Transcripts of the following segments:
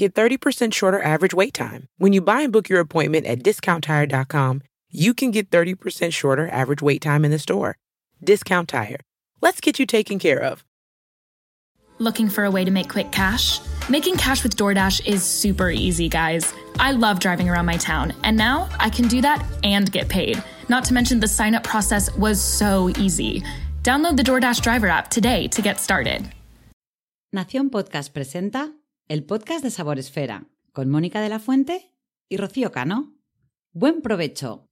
get 30% shorter average wait time. When you buy and book your appointment at discounttire.com, you can get 30% shorter average wait time in the store. Discount Tire. Let's get you taken care of. Looking for a way to make quick cash? Making cash with DoorDash is super easy, guys. I love driving around my town, and now I can do that and get paid. Not to mention, the sign up process was so easy. Download the DoorDash driver app today to get started. Nación Podcast presenta el podcast de Sabor Esfera con Mónica de la Fuente y Rocío Cano. Buen provecho.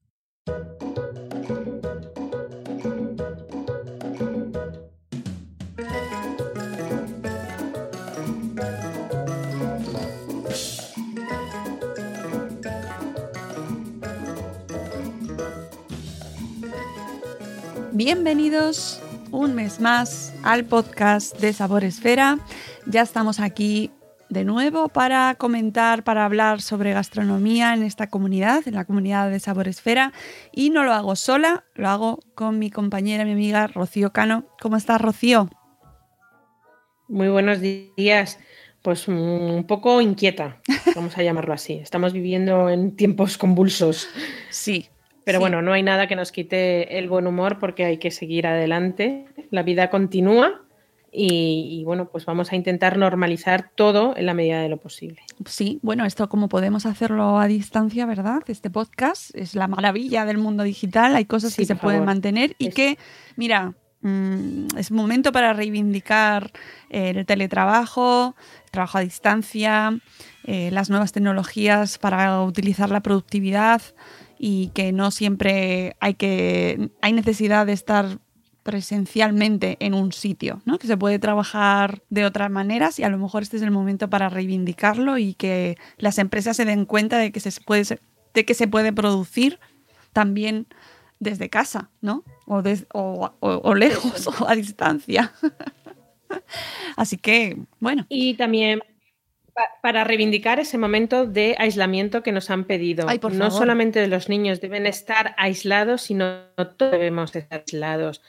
Bienvenidos un mes más al podcast de Sabor Esfera. Ya estamos aquí de nuevo para comentar, para hablar sobre gastronomía en esta comunidad, en la comunidad de Sabor Esfera. Y no lo hago sola, lo hago con mi compañera, mi amiga Rocío Cano. ¿Cómo estás, Rocío? Muy buenos días. Pues un poco inquieta, vamos a llamarlo así. Estamos viviendo en tiempos convulsos. Sí, pero Sí. bueno, no hay nada que nos quite el buen humor porque hay que seguir adelante. La vida continúa y, y bueno, pues vamos a intentar normalizar todo en la medida de lo posible. Sí, bueno, esto como podemos hacerlo a distancia, ¿verdad? Este podcast es la maravilla del mundo digital, hay cosas Sí, que se pueden mantener y Es- que, mira, mm, es momento para reivindicar eh, el teletrabajo, el trabajo a distancia, eh, las nuevas tecnologías para utilizar la productividad y que no siempre hay que hay necesidad de estar presencialmente en un sitio, ¿no? Que se puede trabajar de otras maneras y a lo mejor este es el momento para reivindicarlo y que las empresas se den cuenta de que se puede de que se puede producir también desde casa, ¿no? O, des- o- o- o lejos o a distancia. Así que, bueno, Y también pa- para reivindicar ese momento de aislamiento que nos han pedido. Ay, no solamente los niños deben estar aislados, sino todos debemos estar aislados.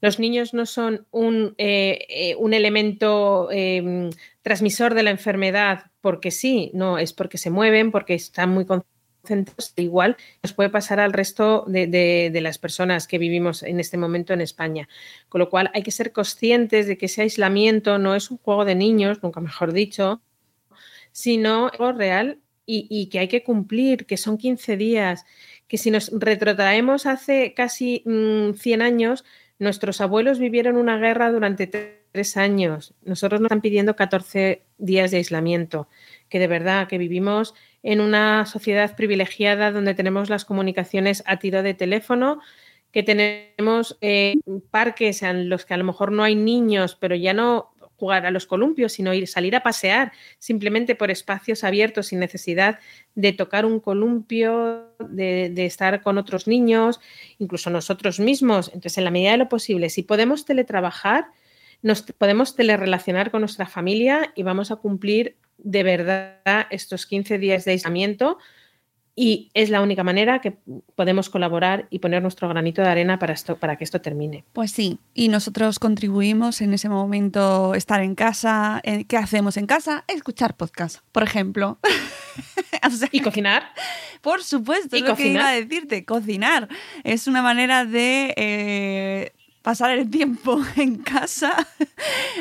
Los niños no son un, eh, eh, un elemento eh, transmisor de la enfermedad porque sí, no, es porque se mueven, porque están muy concentrados. Igual nos puede pasar al resto de, las personas que vivimos en este momento en España. Con lo cual hay que ser conscientes de que ese aislamiento no es un juego de niños, nunca mejor dicho, sino algo real y, que hay que cumplir, que son 15 días, que si nos retrotraemos hace casi mm, 100 años, nuestros abuelos vivieron una guerra durante tre- tres años. Nosotros nos están pidiendo 14 días de aislamiento, que de verdad que vivimos en una sociedad privilegiada donde tenemos las comunicaciones a tiro de teléfono, que tenemos eh, parques en los que a lo mejor no hay niños, pero ya no jugar a los columpios, sino ir salir a pasear simplemente por espacios abiertos sin necesidad de tocar un columpio, de, de estar con otros niños, incluso nosotros mismos. Entonces, en la medida de lo posible, si podemos teletrabajar, nos podemos telerelacionar con nuestra familia y vamos a cumplir de verdad estos 15 días de aislamiento y es la única manera que podemos colaborar y poner nuestro granito de arena para, esto, para que esto termine. Pues sí, y nosotros contribuimos en ese momento estar en casa. eh, ¿Qué hacemos en casa? Escuchar podcast, por ejemplo. O sea, Y cocinar. por supuesto, y es lo que iba a cocinar. decirte, cocinar. Es una manera de eh, pasar el tiempo en casa,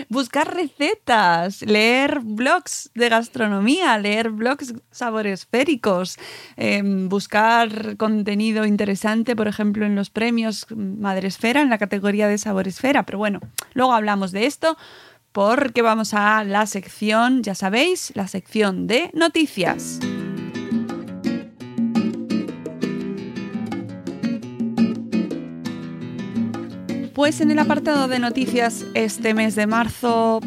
buscar recetas, leer blogs de gastronomía, leer blogs saboresféricos, eh, buscar contenido interesante, por ejemplo, en los premios Madresfera, en la categoría de Saboresfera. Pero bueno, luego hablamos de esto porque vamos a la sección, ya sabéis, la sección de noticias. Pues en el apartado de noticias este mes de marzo,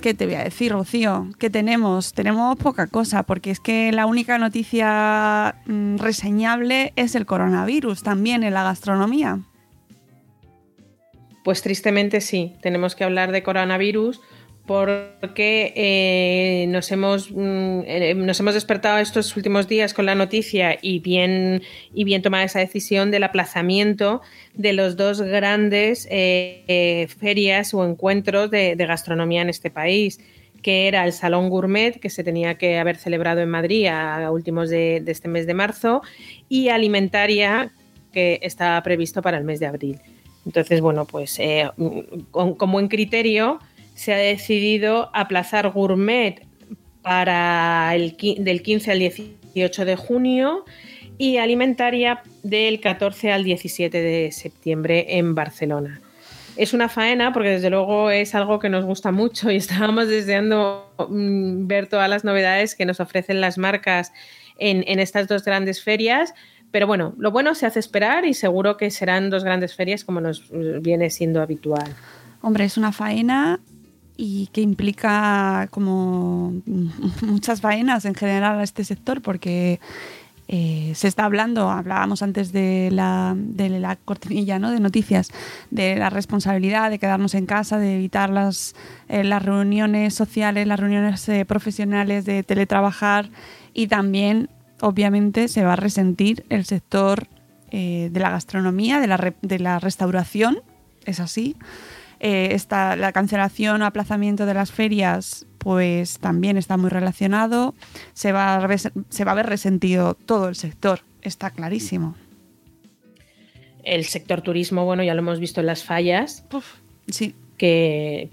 ¿qué te voy a decir, Rocío? ¿Qué tenemos? Tenemos poca cosa, porque es que la única noticia mm, reseñable es el coronavirus también en la gastronomía. Pues tristemente sí, tenemos que hablar de coronavirus porque eh, nos, hemos, mm, eh, nos hemos despertado estos últimos días con la noticia y bien, y bien tomada esa decisión del aplazamiento de los dos grandes eh, ferias o encuentros de, gastronomía en este país, que era el Salón Gourmet, que se tenía que haber celebrado en Madrid a últimos de, este mes de marzo, y Alimentaria, que está previsto para el mes de abril. Entonces, bueno, pues eh, con, buen criterio se ha decidido aplazar Gourmet para el del 15 al 18 de junio y Alimentaria del 14 al 17 de septiembre en Barcelona es una faena porque desde luego es algo que nos gusta mucho y estábamos deseando mm, ver todas las novedades que nos ofrecen las marcas en, estas dos grandes ferias. Pero bueno, lo bueno se hace esperar y seguro que serán dos grandes ferias como nos viene siendo habitual. Hombre, es una faena y que implica como muchas faenas en general a este sector porque eh, se está hablando, hablábamos antes de la, de la cortinilla ¿no? de noticias, de la responsabilidad de quedarnos en casa, de evitar las, eh, las reuniones sociales, las reuniones eh, profesionales, de teletrabajar y también, obviamente, se va a resentir el sector de la gastronomía, de la, de la restauración, es así. Está la cancelación o aplazamiento de las ferias pues también está muy relacionado, se va, a, se va a ver resentido todo el sector, está clarísimo. El sector turismo, bueno, ya lo hemos visto en las fallas. sí. Que,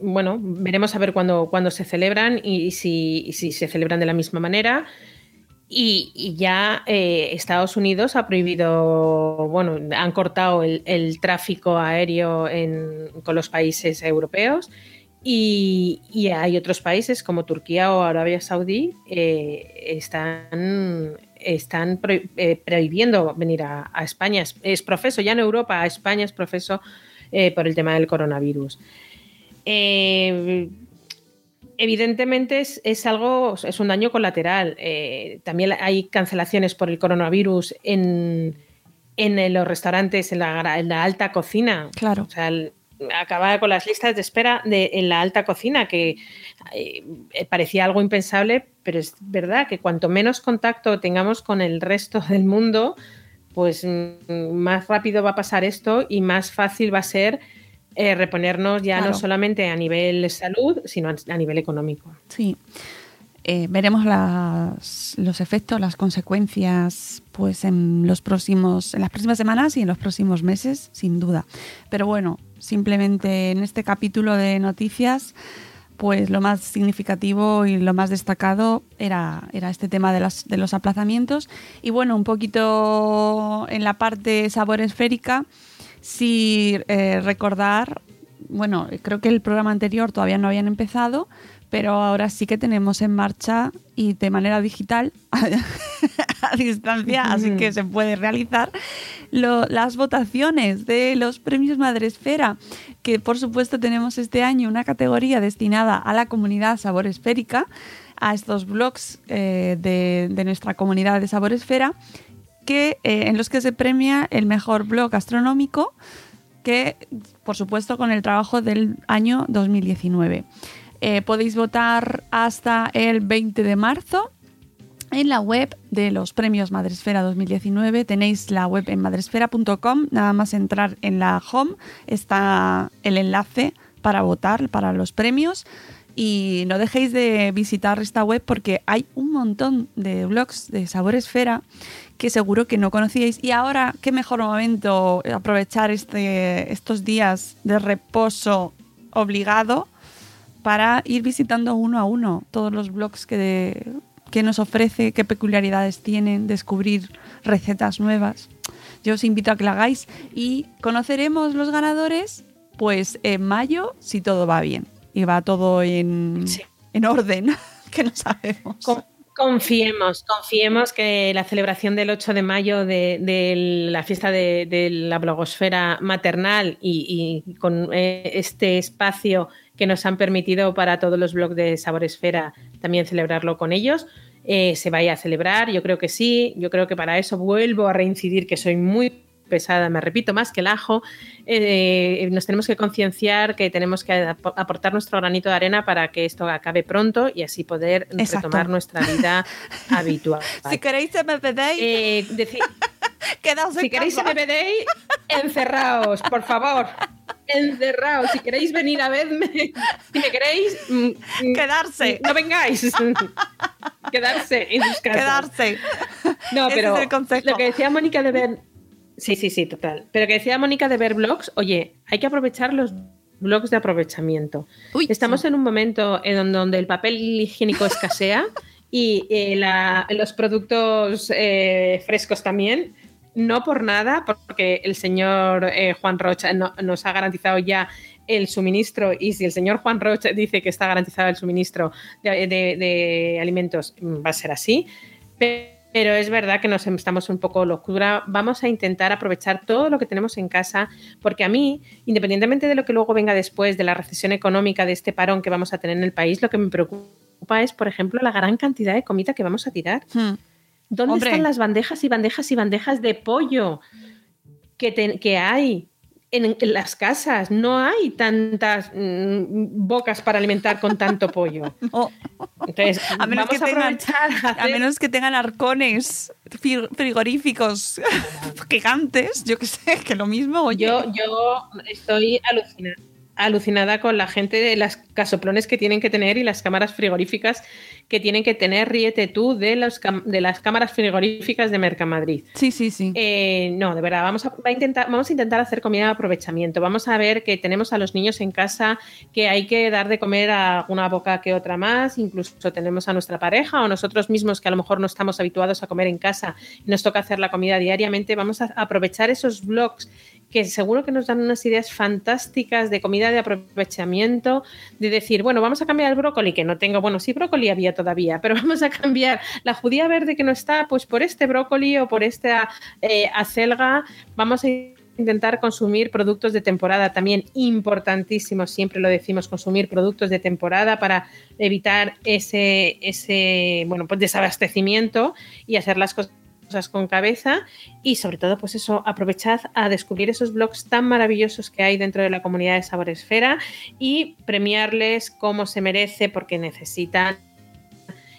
bueno, veremos a ver cuándo, se celebran y, si, se celebran de la misma manera. Y, ya eh, Estados Unidos ha prohibido, bueno, han cortado el, tráfico aéreo con los países europeos y, hay otros países como Turquía o Arabia Saudí eh, están, están eh, prohibiendo venir a, España. Es, profeso, ya en Europa, a España es profeso eh, por el tema del coronavirus. Evidentemente es, algo, es un daño colateral. también hay cancelaciones por el coronavirus en, en los restaurantes, en la, en la, alta cocina. Claro. O sea, acababa con las listas de espera de, en la alta cocina, que eh, parecía algo impensable, pero es verdad que cuanto menos contacto tengamos con el resto del mundo, pues mm, más rápido va a pasar esto y más fácil va a ser eh, reponernos ya no solamente a nivel salud, sino a, nivel económico. Sí. Eh, veremos los efectos, las consecuencias, pues en los próximos, en las próximas semanas y en los próximos meses, sin duda. Pero bueno, Simplemente en este capítulo de noticias, pues lo más significativo y lo más destacado era, era este tema de, las, de los aplazamientos. Y bueno, un poquito en la parte sabor esférica, sí eh, recordar, bueno, creo que el programa anterior todavía no habían empezado, pero ahora sí que tenemos en marcha y de manera digital, a distancia, así que se puede realizar las votaciones de los premios Madresfera, que por supuesto tenemos este año una categoría destinada a la comunidad Sabor Esférica, a estos blogs eh, de, nuestra comunidad de Sabor Esfera, que, eh, en los que se premia el mejor blog gastronómico, que por supuesto con el trabajo del año 2019. Eh, podéis votar hasta el 20 de marzo en la web de los premios Madresfera 2019. Tenéis la web en madresfera.com, nada más entrar en la home está el enlace para votar para los premios. Y no dejéis de visitar esta web porque hay un montón de blogs de Sabor Esfera que seguro que no conocíais. Y ahora, qué mejor momento aprovechar este, estos días de reposo obligado para ir visitando uno a uno todos los blogs que, nos ofrece, qué peculiaridades tienen, descubrir recetas nuevas. Yo os invito a que lo hagáis y conoceremos los ganadores pues en mayo si todo va bien y va todo en, en orden, que no sabemos. Confiemos, confiemos que la celebración del 8 de mayo de, la fiesta de, la blogosfera maternal y, y, con eh, este espacio que nos han permitido para todos los blogs de Sabor Esfera también celebrarlo con ellos. Eh, se vaya a celebrar, yo creo que sí, yo creo que para eso vuelvo a reincidir que soy muy pesada, me repito, más que el ajo, eh, nos tenemos que concienciar que tenemos que aportar nuestro granito de arena para que esto acabe pronto y así poder retomar nuestra vida habitual. Si queréis me eh, si queréis me encerraos, por favor. encerrados. Si queréis venir a verme, si me queréis. mm, mm, Quedarse. No vengáis. Quedarse en sus casas. Quedarse. No, pero es el consejo. lo que decía Mónica de ver. Sí, sí, sí, total. Pero que decía Mónica de ver blogs, oye, hay que aprovechar los blogs de aprovechamiento. Uy, Estamos en un momento en donde, el papel higiénico escasea y eh, la- los productos eh, frescos también. No por nada, porque el señor eh, Juan Rocha no- nos ha garantizado ya el suministro y si el señor Juan Rocha dice que está garantizado el suministro de, de- de alimentos, va a ser así. Pero es verdad que nos estamos un poco locura. Vamos a intentar aprovechar todo lo que tenemos en casa, porque a mí, independientemente de lo que luego venga después de la recesión económica, de este parón que vamos a tener en el país, lo que me preocupa es, por ejemplo, la gran cantidad de comida que vamos a tirar. Hmm. ¿Dónde Hombre. están las bandejas y bandejas y bandejas de pollo que, te- que hay en, en las casas? No hay tantas mm, bocas para alimentar con tanto pollo. No, Entonces, A menos vamos que a tengan- aprovechar a a hacer- menos que tengan arcones fri- frigoríficos gigantes, yo que sé, que lo mismo. Oye. Yo, yo estoy alucinada, alucinada con la gente de las casoplones que tienen que tener y las cámaras frigoríficas que tienen que tener. Ríete tú de, los de las cámaras frigoríficas de Mercamadrid. Sí, sí, sí. Eh, no, de verdad, vamos a, va a intentar, vamos a intentar hacer comida de aprovechamiento. Vamos a ver que tenemos a los niños en casa, que hay que dar de comer a alguna boca que otra más, incluso tenemos a nuestra pareja o nosotros mismos que a lo mejor no estamos habituados a comer en casa y nos toca hacer la comida diariamente. Vamos a aprovechar esos blogs que seguro que nos dan unas ideas fantásticas de comida de aprovechamiento, de decir, bueno, vamos a cambiar el brócoli, que no tengo, bueno, sí, brócoli había todavía, pero vamos a cambiar la judía verde que no está, pues por este brócoli o por esta eh, acelga, vamos a intentar consumir productos de temporada también. Importantísimo, siempre lo decimos, consumir productos de temporada para evitar ese, ese bueno, pues desabastecimiento y hacer las cosas con cabeza y sobre todo pues eso aprovechad a descubrir esos blogs tan maravillosos que hay dentro de la comunidad de Saboresfera y premiarles como se merece porque necesitan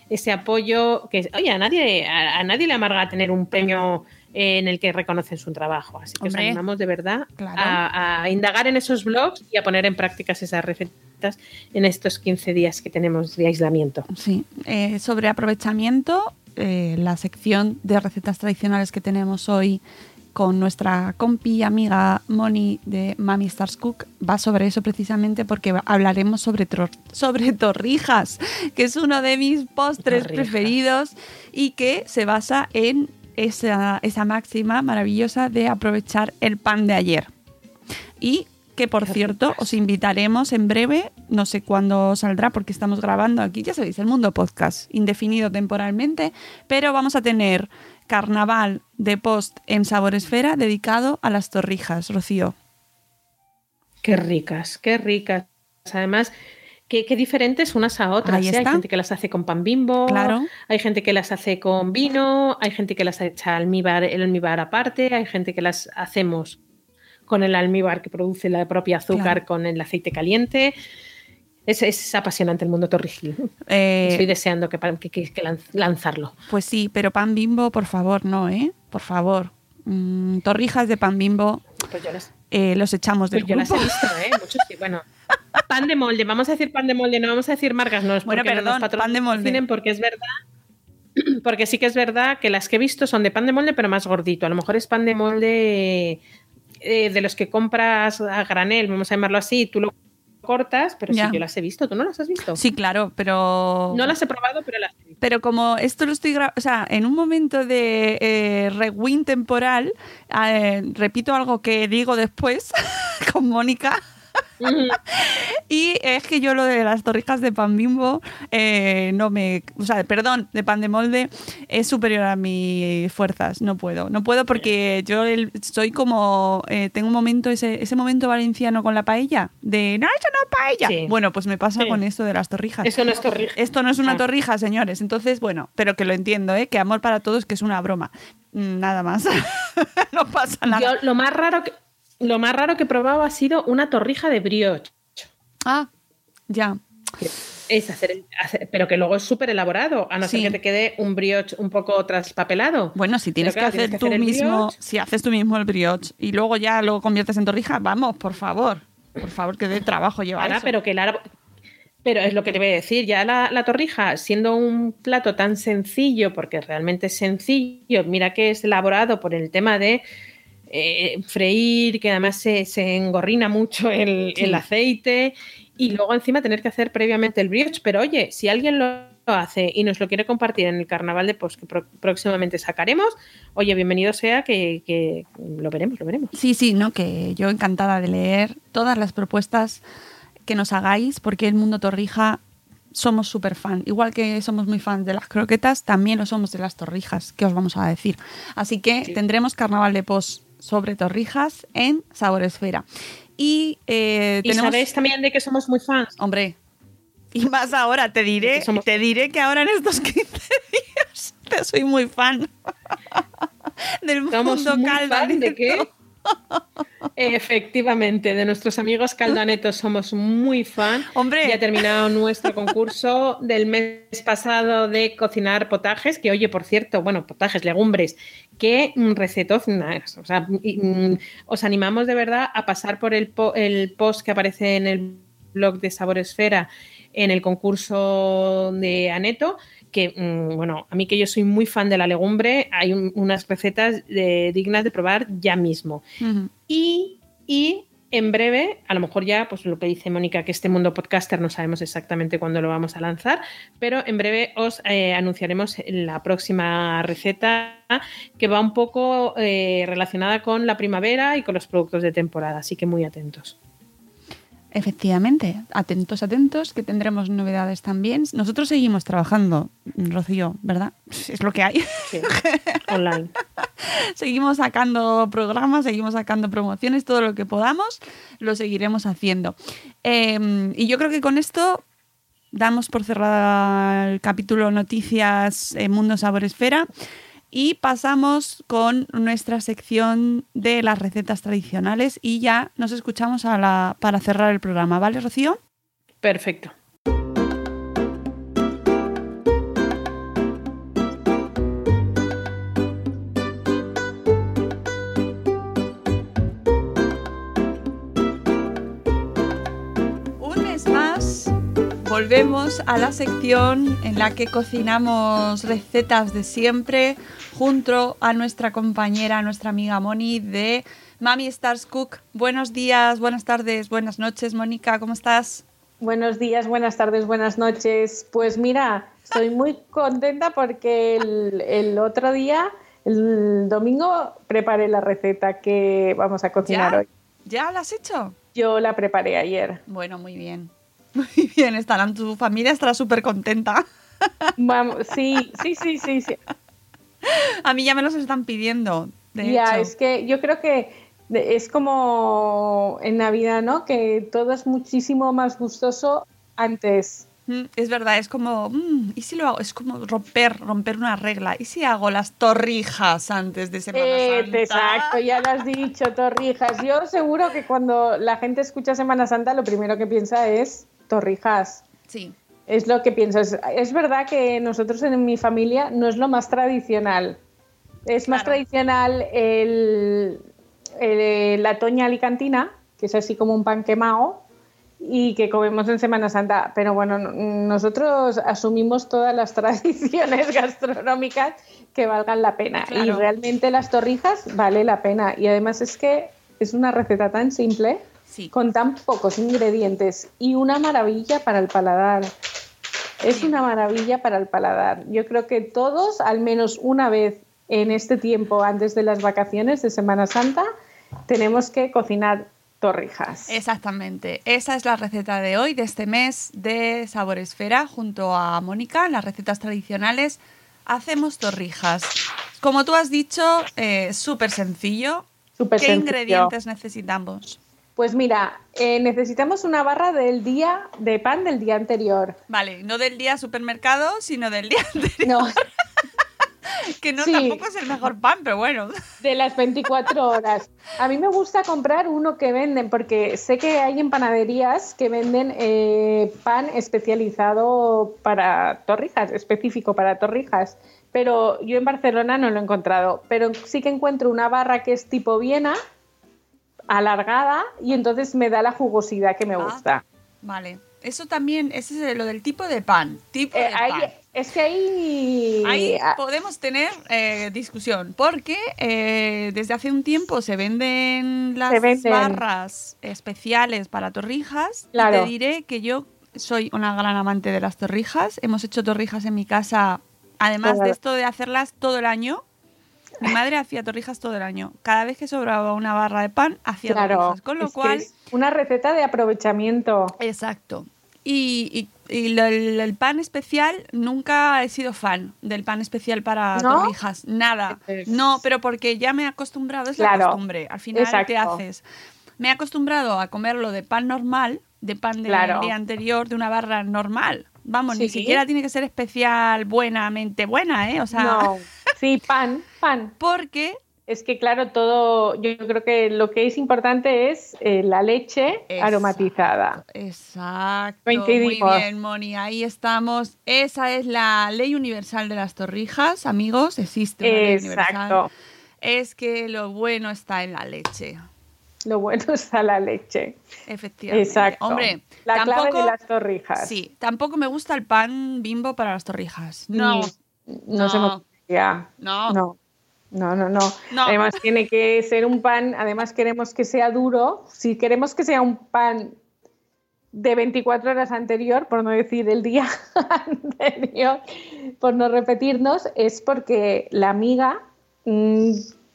ese apoyo que oye a nadie a, nadie le amarga tener un premio en el que reconocen su trabajo así que Hombre, os animamos de verdad claro. a, a indagar en esos blogs y a poner en prácticas esas recetas en estos 15 días que tenemos de aislamiento Sí, eh, sobre aprovechamiento, eh, la sección de recetas tradicionales que tenemos hoy con nuestra compi y amiga Moni de Mami Stars Cook va sobre eso precisamente porque hablaremos sobre, sobre torrijas, que es uno de mis postres Torrijas. preferidos y que se basa en esa, esa máxima maravillosa de aprovechar el pan de ayer. Y que por cierto os invitaremos en breve, no sé cuándo saldrá porque estamos grabando aquí, ya sabéis, el mundo podcast, indefinido temporalmente, pero vamos a tener carnaval de post en Sabor Esfera dedicado a las torrijas, Rocío. Qué ricas, qué ricas. Además, qué, qué diferentes unas a otras. Ahí ¿eh? Hay gente que las hace con pan bimbo, Claro. hay gente que las hace con vino, hay gente que las echa almíbar, el almíbar aparte, hay gente que las hacemos con el almíbar que produce la propia azúcar Claro. con el aceite caliente. Es, es apasionante el mundo torrijil. Eh, Estoy deseando que, que- que- que lanz- lanzarlo. pues sí, pero pan bimbo, por favor, no, ¿eh? Por favor. Mm, torrijas de pan bimbo, Pues yo las, eh, los echamos del pues yo las he grupo. visto, ¿eh? Muchos sí. Bueno, pan de molde. Vamos a decir pan de molde, no vamos a decir marcas, no es Bueno, porque no nos perdón, pan de molde. porque es verdad. Porque sí que es verdad que las que he visto son de pan de molde, pero más gordito. A lo mejor es pan de molde eh, de los que compras a granel, vamos a llamarlo así, tú lo cortas, pero Ya. sí, yo las he visto. ¿Tú no las has visto? Sí, claro, pero... No las he probado, pero las. Pero como esto lo estoy grabando, o sea, en un momento de eh, rewind temporal, eh, repito algo que digo después con Mónica. Y es que yo lo de las torrijas de pan bimbo eh, no me. O sea, perdón, de pan de molde es superior a mis fuerzas. No puedo. No puedo porque yo el- soy como. eh, tengo un momento, ese, ese momento valenciano con la paella. De no, eso no es paella. Sí. Bueno, pues me pasa Sí. con esto de las torrijas. Eso no es torrija. Esto no es una Ah. torrija, señores. Entonces, bueno, pero que lo entiendo, ¿eh? Que amor para todos, que es una broma. Mm, Nada más. no pasa nada. Yo lo más raro que lo más raro que he probado ha sido una torrija de brioche. Ah, ya. es hacer, el- hacer- pero que luego es súper elaborado, a no Sí. ser que te quede un brioche un poco traspapelado. Bueno, si tienes Pero claro, que hacer tú mismo, brioche. si haces tú mismo el brioche y luego ya lo conviertes en torrija, vamos, por favor. por favor, que de trabajo lleva Ahora, eso. pero que el árbol... Pero es lo que te voy a decir, ya la, la, torrija, siendo un plato tan sencillo, porque realmente es sencillo, mira que es elaborado por el tema de eh, freír, que además se, se engorrina mucho el, sí. el, aceite, y luego encima tener que hacer previamente el brioche. Pero oye, si alguien lo hace y nos lo quiere compartir en el carnaval de post que próximamente sacaremos, oye, bienvenido sea que, que, lo veremos, lo veremos. Sí, sí, no, que yo encantada de leer todas las propuestas que nos hagáis, porque el mundo torrija somos súper fan. Igual que somos muy fans de las croquetas, también lo somos de las torrijas, que os vamos a decir. Así que sí. tendremos carnaval de post sobre torrijas en Sabor Esfera. Y, eh, ¿Y tenemos... sabéis también de que somos muy fans. Hombre, y más ahora, te diré, somos... te diré que ahora en estos 15 días te soy muy fan del somos mundo muy caldaneto. Fan ¿De qué? Efectivamente, de nuestros amigos caldanetos somos muy fan. Hombre. Ya ha terminado nuestro concurso del mes pasado de cocinar potajes, que oye, por cierto, bueno, potajes, legumbres, qué recetos, o sea, os animamos de verdad a pasar por el, po el post que aparece en el blog de Sabor Esfera en el concurso de Aneto, que, mmm, bueno, a mí que yo soy muy fan de la legumbre, hay un, unas recetas de, dignas de probar ya mismo. Uh -huh. y, y, en breve, a lo mejor ya, pues lo que dice Mónica, que este mundo podcaster no sabemos exactamente cuándo lo vamos a lanzar, pero en breve os eh, anunciaremos la próxima receta que va un poco eh, relacionada con la primavera y con los productos de temporada, así que muy atentos. Efectivamente, atentos, atentos, que tendremos novedades también. Nosotros seguimos trabajando, Rocío, ¿verdad? Es lo que hay. Sí, online. seguimos sacando programas, seguimos sacando promociones, todo lo que podamos, lo seguiremos haciendo. Eh, y yo creo que con esto damos por cerrada el capítulo Noticias en Mundo Sabor Esfera. Y pasamos con nuestra sección de las recetas tradicionales y ya nos escuchamos a la, para cerrar el programa, ¿vale, Rocío? Perfecto. Volvemos a la sección en la que cocinamos recetas de siempre junto a nuestra compañera, nuestra amiga Moni de Mami Stars Cook. Buenos días, buenas tardes, buenas noches, Mónica, ¿cómo estás? Buenos días, buenas tardes, buenas noches. Pues mira, estoy muy contenta porque el, el otro día, el domingo, preparé la receta que vamos a cocinar ¿Ya? hoy. ¿Ya la has hecho? Yo la preparé ayer. Bueno, muy bien. Muy bien, estarán, tu familia estará súper contenta. Vamos, sí, sí, sí, sí, sí. A mí ya me los están pidiendo. De ya, hecho. es que yo creo que es como en Navidad, ¿no? Que todo es muchísimo más gustoso antes. Mm, Es verdad, es como, mm, ¿y si lo hago? Es como romper, romper una regla. ¿Y si hago las torrijas antes de Semana Eh, Santa? exacto, ya lo has dicho, torrijas. Yo seguro que cuando la gente escucha Semana Santa, lo primero que piensa es torrijas. Sí. Es lo que piensas. Es verdad que nosotros en mi familia no es lo más tradicional. Es más tradicional el, el- la toña alicantina, que es así como un pan quemado, y que comemos en Semana Santa. Pero bueno, nosotros asumimos todas las tradiciones gastronómicas que valgan la pena. Y realmente las torrijas vale la pena. Y además es que es una receta tan simple, Sí. con tan pocos ingredientes y una maravilla para el paladar. Es una maravilla para el paladar. Yo creo que todos, al menos una vez en este tiempo, antes de las vacaciones de Semana Santa, tenemos que cocinar torrijas. Exactamente. Esa es la receta de hoy, de este mes de Sabor Esfera, junto a Mónica, las recetas tradicionales. Hacemos torrijas. Como tú has dicho, eh, súper sencillo. Súper ¿Qué sencillo. ingredientes necesitamos? Pues mira, eh, necesitamos una barra del día de pan del día anterior. Vale, no del día supermercado, sino del día anterior, No, que no Sí. tampoco es el mejor pan, pero bueno. de las 24 horas. A mí me gusta comprar uno que venden, porque sé que hay en panaderías que venden eh, pan especializado para torrijas, específico para torrijas. Pero yo en Barcelona no lo he encontrado. Pero sí que encuentro una barra que es tipo Viena, alargada y entonces me da la jugosidad que me Ah, gusta. Vale. Eso también, ese es lo del tipo de pan. Tipo Eh, de ahí- pan. es que ahí... Ahí ah, podemos tener eh, discusión, porque eh, desde hace un tiempo se venden las Se venden. barras especiales para torrijas. Y Claro. te diré que yo soy una gran amante de las torrijas. Hemos hecho torrijas en mi casa, además Claro. de esto de hacerlas todo el año. Mi madre hacía torrijas todo el año. Cada vez que sobraba una barra de pan, hacía claro, torrijas. Con lo es que cual, es una receta de aprovechamiento. Exacto. Y, y- y lo- el, el pan especial, nunca he sido fan del pan especial para ¿No? torrijas. Nada. Es- No, pero porque ya me he acostumbrado, es la costumbre. Al final te Exacto. haces. Me he acostumbrado a comerlo de pan normal, de pan del Claro. día anterior, de una barra normal. Vamos, ni siquiera tiene que ser especial, buenamente buena, ¿eh? O sea, No, sí, pan, pan. porque Es que claro, todo, yo creo que lo que es importante es eh, la leche Exacto. aromatizada. Exacto. Muy bien, Moni, ahí estamos. Esa es la ley universal de las torrijas, amigos. Existe una ley universal. Exacto. Es que lo bueno está en la leche. Lo bueno está la leche. Efectivamente. Exacto. Hombre, la tampoco, clave de las torrijas. Sí, tampoco me gusta el pan bimbo para las torrijas. No, Mm, No, se me No. ocurría. no, No. No, no, no. No. Además tiene que ser un pan, además queremos que sea duro. Si queremos que sea un pan de 24 horas anterior, por no decir el día anterior, por no repetirnos, es porque la miga mm,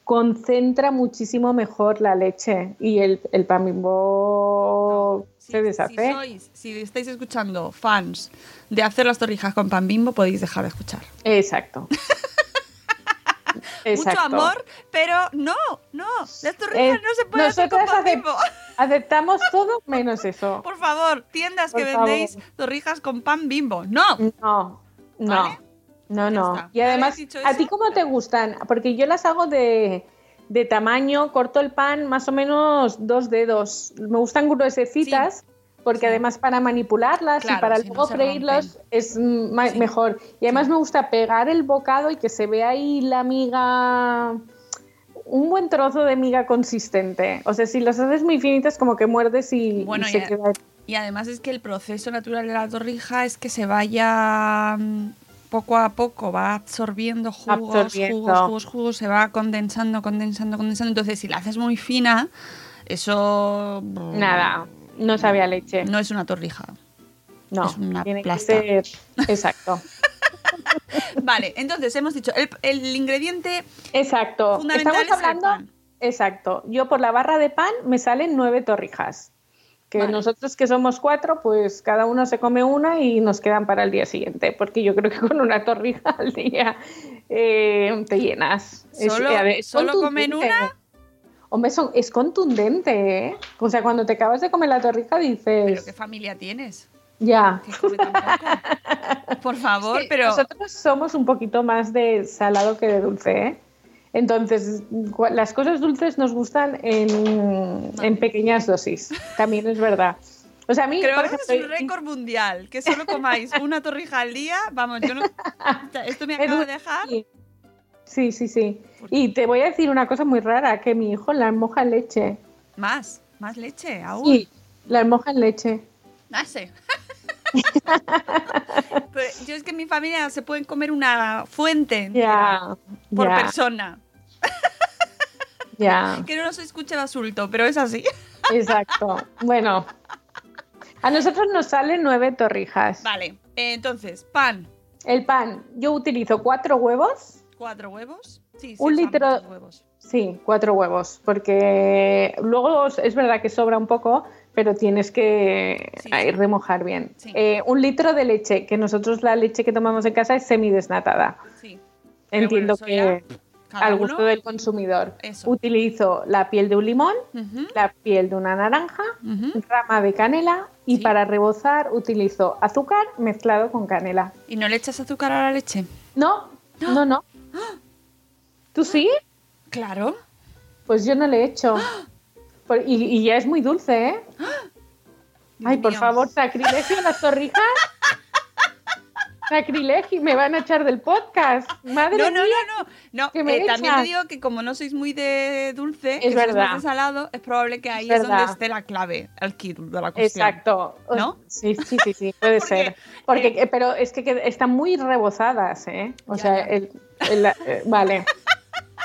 concentra muchísimo mejor la leche y el, el pan bimbo se deshace. Si, sois, si estáis escuchando fans de hacer las torrijas con pan bimbo, podéis dejar de escuchar. Exacto. Mucho amor, pero no, no, las torrijas Eh, no se pueden hacer con pan bimbo. Aceptamos todo menos eso. Por favor, tiendas Por que favor. vendéis torrijas con pan bimbo. No. No, no, ¿Vale? No, no. Y ¿Me además, ¿a ti cómo te gustan? Porque yo las hago de, de tamaño, corto el pan más o menos dos dedos. Me gustan gruesecitas. Porque Sí. además para manipularlas Claro, y para si no luego freírlos rompen. es Sí. mejor. Y además me gusta pegar el bocado y que se vea ahí la miga, un buen trozo de miga consistente. O sea, si las haces muy finitas como que muerdes y, Bueno, y se ya- queda Y además es que el proceso natural de la torrija es que se vaya mm, poco a poco, va absorbiendo jugos, Absorbiendo. jugos, jugos, jugos, se va condensando, condensando, condensando. Entonces, si la haces muy fina, eso nada, no sabía leche. no es una torrija. No, Es una tiene plasta. que ser. Exacto. Vale, entonces hemos dicho, el, el ingrediente Exacto. fundamental Estamos es el hablando. pan. Exacto. Yo por la barra de pan me salen nueve torrijas. Que Vale. nosotros que somos cuatro, pues cada uno se come una y nos quedan para el día siguiente. Porque yo creo que con una torrija al día eh, te llenas. ¿Solo- eh, ver, solo comen una? Hombre, son- es contundente, ¿eh? O sea, cuando te acabas de comer la torrija dices, ¿Pero qué familia tienes? ya. Por favor, pero... Nosotros somos un poquito más de salado que de dulce, ¿eh? Entonces, las cosas dulces nos gustan en, en pequeñas dosis, también es verdad. O sea, a mí, Creo por que ejemplo, es un récord mundial, que solo comáis una torrija al día. Vamos, yo no... Esto me acaba de dejar... Sí. Sí, sí, sí. Y te voy a decir una cosa muy rara, que mi hijo la moja en leche. Más, más leche, aún. Sí, la moja en leche. Ah, sí. Pero yo es que en mi familia se pueden comer una fuente por persona. ya, Que no se escuche basulto, pero es así. exacto. Bueno, a nosotros nos salen nueve torrijas. Vale, entonces, pan, El pan, yo utilizo cuatro huevos. cuatro huevos. Sí, sí, Un litro- huevos. Sí, cuatro huevos, porque luego es verdad que sobra un poco, pero tienes que Sí, ahí remojar bien. Sí. Eh, un litro de leche, que nosotros la leche que tomamos en casa es semidesnatada. Sí. Entiendo bueno, que al uno- gusto del consumidor. Eso. Utilizo la piel de un limón, la piel de una naranja, rama de canela y Sí. para rebozar utilizo azúcar mezclado con canela. ¿Y no le echas azúcar a la leche? No, no, no. ¿Tú sí? Claro. Pues yo no le he hecho. Por- y, y ya es muy dulce, ¿eh? Ay, por favor, sacrilegio las torrijas. sacrilegio, me van a echar del podcast. Madre No, no, mía. no, no. no que me eh, también te digo que como no sois muy de dulce, Es que sois verdad. más de salado, es probable que ahí Es es, donde esté la clave, el kit de la cuestión. Exacto. ¿No? Sí, sí, sí, sí, puede Porque, ser. Porque, eh, pero es que están muy rebozadas, ¿eh? O Ya, sea, ya. el, el- eh, vale.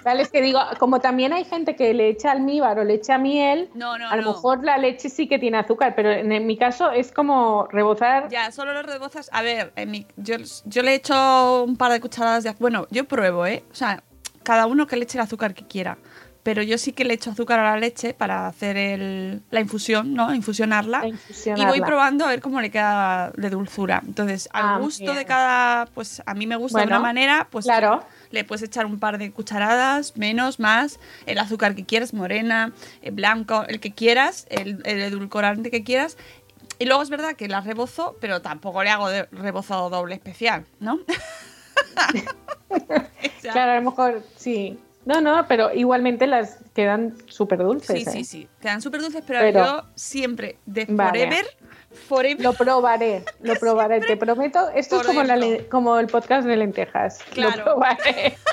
Vale, es que digo, como también hay gente que le echa almíbar o le echa miel, No, no, a lo no. mejor la leche sí que tiene azúcar, pero en, mi caso es como rebozar. Ya, solo los rebozas. A ver, en mi- yo, yo le he hecho un par de cucharadas de azúcar. Bueno, yo pruebo, ¿eh? O sea, cada uno que le eche el azúcar que quiera. Pero yo sí que le echo azúcar a la leche para hacer el- la infusión, ¿no? Infusionarla. La Y voy probando a ver cómo le queda de dulzura. Entonces, al Ah, gusto bien. de cada. Pues a mí me gusta de una manera, pues claro. le puedes echar un par de cucharadas, menos, más, el azúcar que quieras, morena, el blanco, el que quieras, el, el edulcorante que quieras. Y luego es verdad que la rebozo, pero tampoco le hago de rebozado doble especial, ¿no? Claro, a lo mejor sí. No, no, pero igualmente las quedan súper dulces. Sí, sí, ¿eh? sí. Quedan súper dulces, pero, Pero- yo siempre, de forever, forever. Lo probaré, lo probaré, te prometo. Esto es como, la como el podcast de lentejas. Claro. Lo probaré.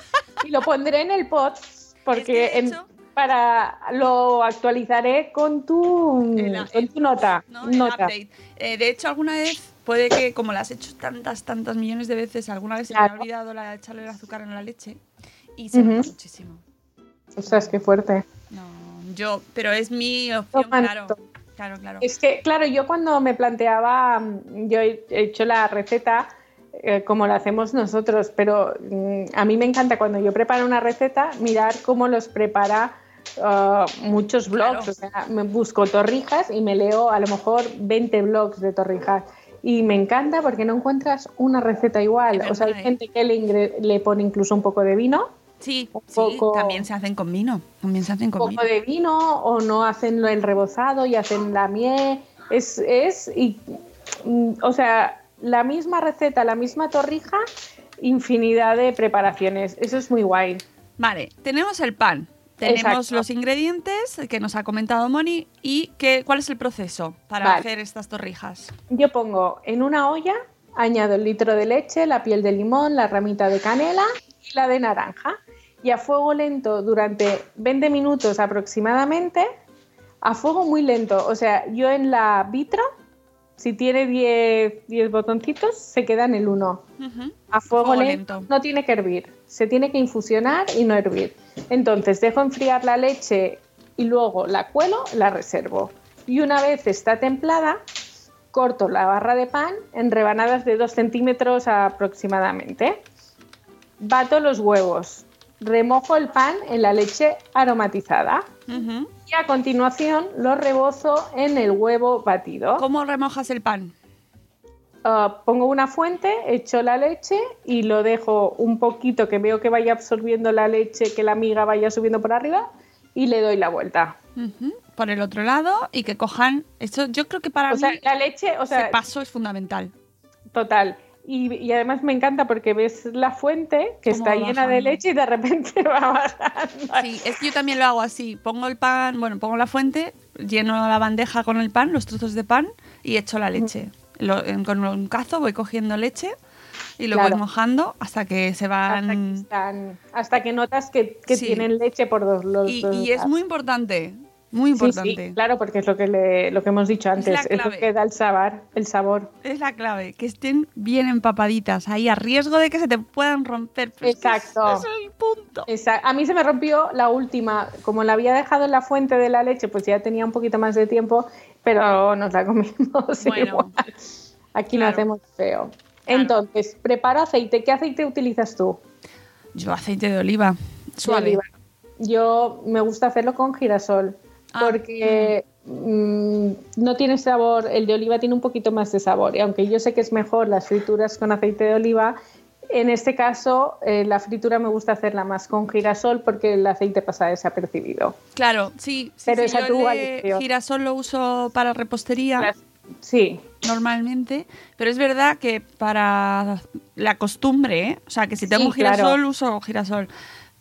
Y lo pondré en el post porque en- para lo actualizaré con tu, El- con tu nota. ¿no? Nota. Eh, de hecho, alguna vez, puede que como la has hecho tantas, tantas millones de veces, alguna vez se me ha olvidado la, echarle el azúcar en la leche y se nota Ujú. muchísimo. Ostras, qué fuerte. No, yo, pero es mi opción, claro. Claro, claro. Es que, claro, yo cuando me planteaba, mm, yo he hecho la receta eh, como la hacemos nosotros, pero mm, a mí me encanta cuando yo preparo una receta mirar cómo los prepara ah, muchos blogs. Claro. O sea, me busco torrijas y me leo a lo mejor 20 blogs de torrijas. Y me encanta porque no encuentras una receta igual. Es o sea, hay ¿eh? gente que le, le pone incluso un poco de vino Sí, sí, también se hacen con vino. También se hacen un con poco vino. de vino o no hacen lo- el rebozado y hacen la miel. Es, es y, mm, o sea, la misma receta, la misma torrija, infinidad de preparaciones. Eso es muy guay. Vale, tenemos el pan. Tenemos Exacto. los ingredientes que nos ha comentado Moni y que, cuál es el proceso para Vale. hacer estas torrijas. Yo pongo en una olla, añado el litro de leche, la piel de limón, la ramita de canela y la de naranja. Y a fuego lento durante 20 minutos aproximadamente, a fuego muy lento. O sea, yo en la vitro, si tiene 10, 10 botoncitos, se queda en el 1. Ujú. A fuego, Fuego lento, lento. no tiene que hervir, se tiene que infusionar y no hervir. Entonces dejo enfriar la leche y luego la cuelo, la reservo. Y una vez está templada, corto la barra de pan en rebanadas de 2 centímetros aproximadamente. Bato los huevos, remojo el pan en la leche aromatizada y a continuación lo rebozo en el huevo batido. ¿Cómo remojas el pan? Ah, pongo una fuente, echo la leche y lo dejo un poquito que veo que vaya absorbiendo la leche, que la miga vaya subiendo por arriba y le doy la vuelta. Por el otro lado y que cojan. Esto yo creo que para O sea, mí la leche, o ese sea, paso es fundamental. total. Y, y además me encanta porque ves la fuente que está llena de leche y de repente va bajando. Sí, es que yo también lo hago así. Pongo el pan, bueno, pongo la fuente, lleno la bandeja con el pan, los trozos de pan y echo la leche. Lo- en- con un cazo voy cogiendo leche y lo Claro. voy mojando hasta que se van... Hasta que, están- hasta que notas que, que Sí. tienen leche por dos los Y, dos y es muy importante, muy Sí, sí, importante. claro, porque es lo que, le- lo que hemos dicho antes, la es, lo que da el sabor. El sabor. Es la clave, que estén bien empapaditas, ahí a riesgo de que se te puedan romper. pero es que es- Exacto. Es, el punto. A mí se me rompió la última, como la había dejado en la fuente de la leche, pues ya tenía un poquito más de tiempo, pero nos la comimos Bueno, igual. Aquí no hacemos feo. Claro. Entonces, preparo aceite. ¿Qué aceite utilizas tú? Yo aceite de oliva, De suave. oliva. Yo me gusta hacerlo con girasol, Ah, porque mm, no tiene sabor, el de oliva tiene un poquito más de sabor, y aunque yo sé que es mejor las frituras con aceite de oliva, en este caso eh, la fritura me gusta hacerla más con girasol porque el aceite pasa desapercibido. Claro, sí. sí, Pero sí, esa yo el girasol lo uso para repostería Las- Sí, normalmente, pero es verdad que para la costumbre, ¿eh? o sea, que si tengo Sí, claro. girasol uso girasol,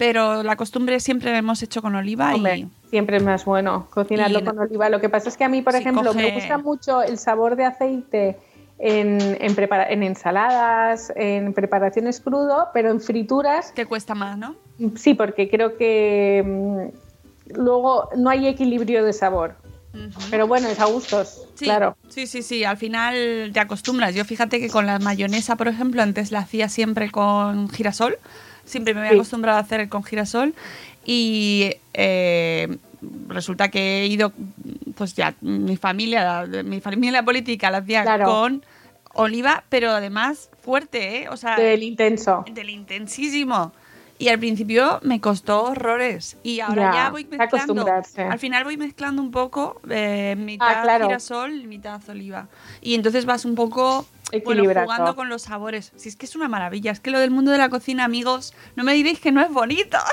pero la costumbre siempre hemos hecho con oliva hombre, y siempre es más bueno cocinarlo con oliva. Lo que pasa es que a mí, por Sí, ejemplo, me gusta mucho el sabor de aceite en, en, prepara- en ensaladas, en preparaciones crudo, pero en frituras Que cuesta más, ¿no? sí, porque creo que mm, luego no hay equilibrio de sabor. Pero bueno, es a gustos, Sí, claro. Sí, sí, sí. Al final te acostumbras. Yo fíjate que con la mayonesa, por ejemplo, antes la hacía siempre con girasol. Siempre me había acostumbrado a hacer con girasol. Y eh, resulta que he ido, pues ya, mi familia, mi familia política la hacía Claro. con oliva, pero además fuerte, ¿eh? O sea, Del intenso. del intensísimo. Y al principio me costó horrores. Y ahora Ya, ya, voy mezclando. acostumbrarse. Al final voy mezclando un poco, eh, mitad Ah, claro. girasol y mitad oliva. Y entonces vas un poco bueno, jugando con los sabores. Si es que es una maravilla. Es que lo del mundo de la cocina, amigos, no me diréis que no es bonito.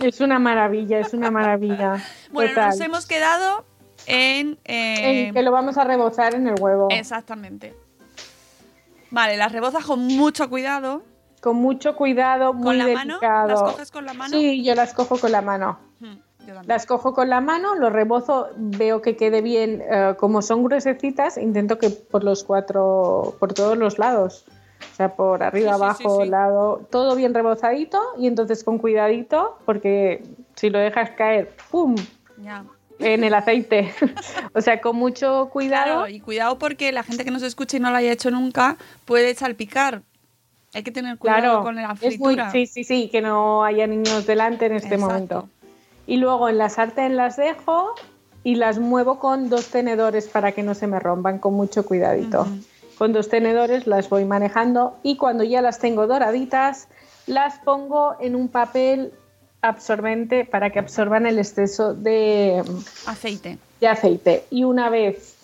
Es una maravilla, es una maravilla. bueno, Total. nos hemos quedado en... eh, En que lo vamos a rebozar en el huevo. Exactamente. Vale, las rebozas con mucho cuidado. Con mucho cuidado, muy ¿Con la mano? delicado. ¿Las coges con la mano? Sí, yo las cojo con la mano. Las cojo con la mano, lo rebozo, veo que quede bien, eh, como son gruesecitas, intento que por los cuatro, por todos los lados, o sea, por arriba, Sí, abajo, sí, sí. lado, todo bien rebozadito y entonces con cuidadito, porque si lo dejas caer, ¡pum! Ya. en el aceite. o sea, con mucho cuidado. Claro, y cuidado porque la gente que nos escucha y no lo haya hecho nunca puede salpicar. Hay que tener cuidado Claro, con la es muy, fritura. sí, sí, sí, que no haya niños delante en este Exacto. momento. Y luego en la sartén las dejo y las muevo con dos tenedores para que no se me rompan, con mucho cuidadito. Con dos tenedores las voy manejando y cuando ya las tengo doraditas, las pongo en un papel absorbente para que absorban el exceso de, Aceite. de aceite. Y una vez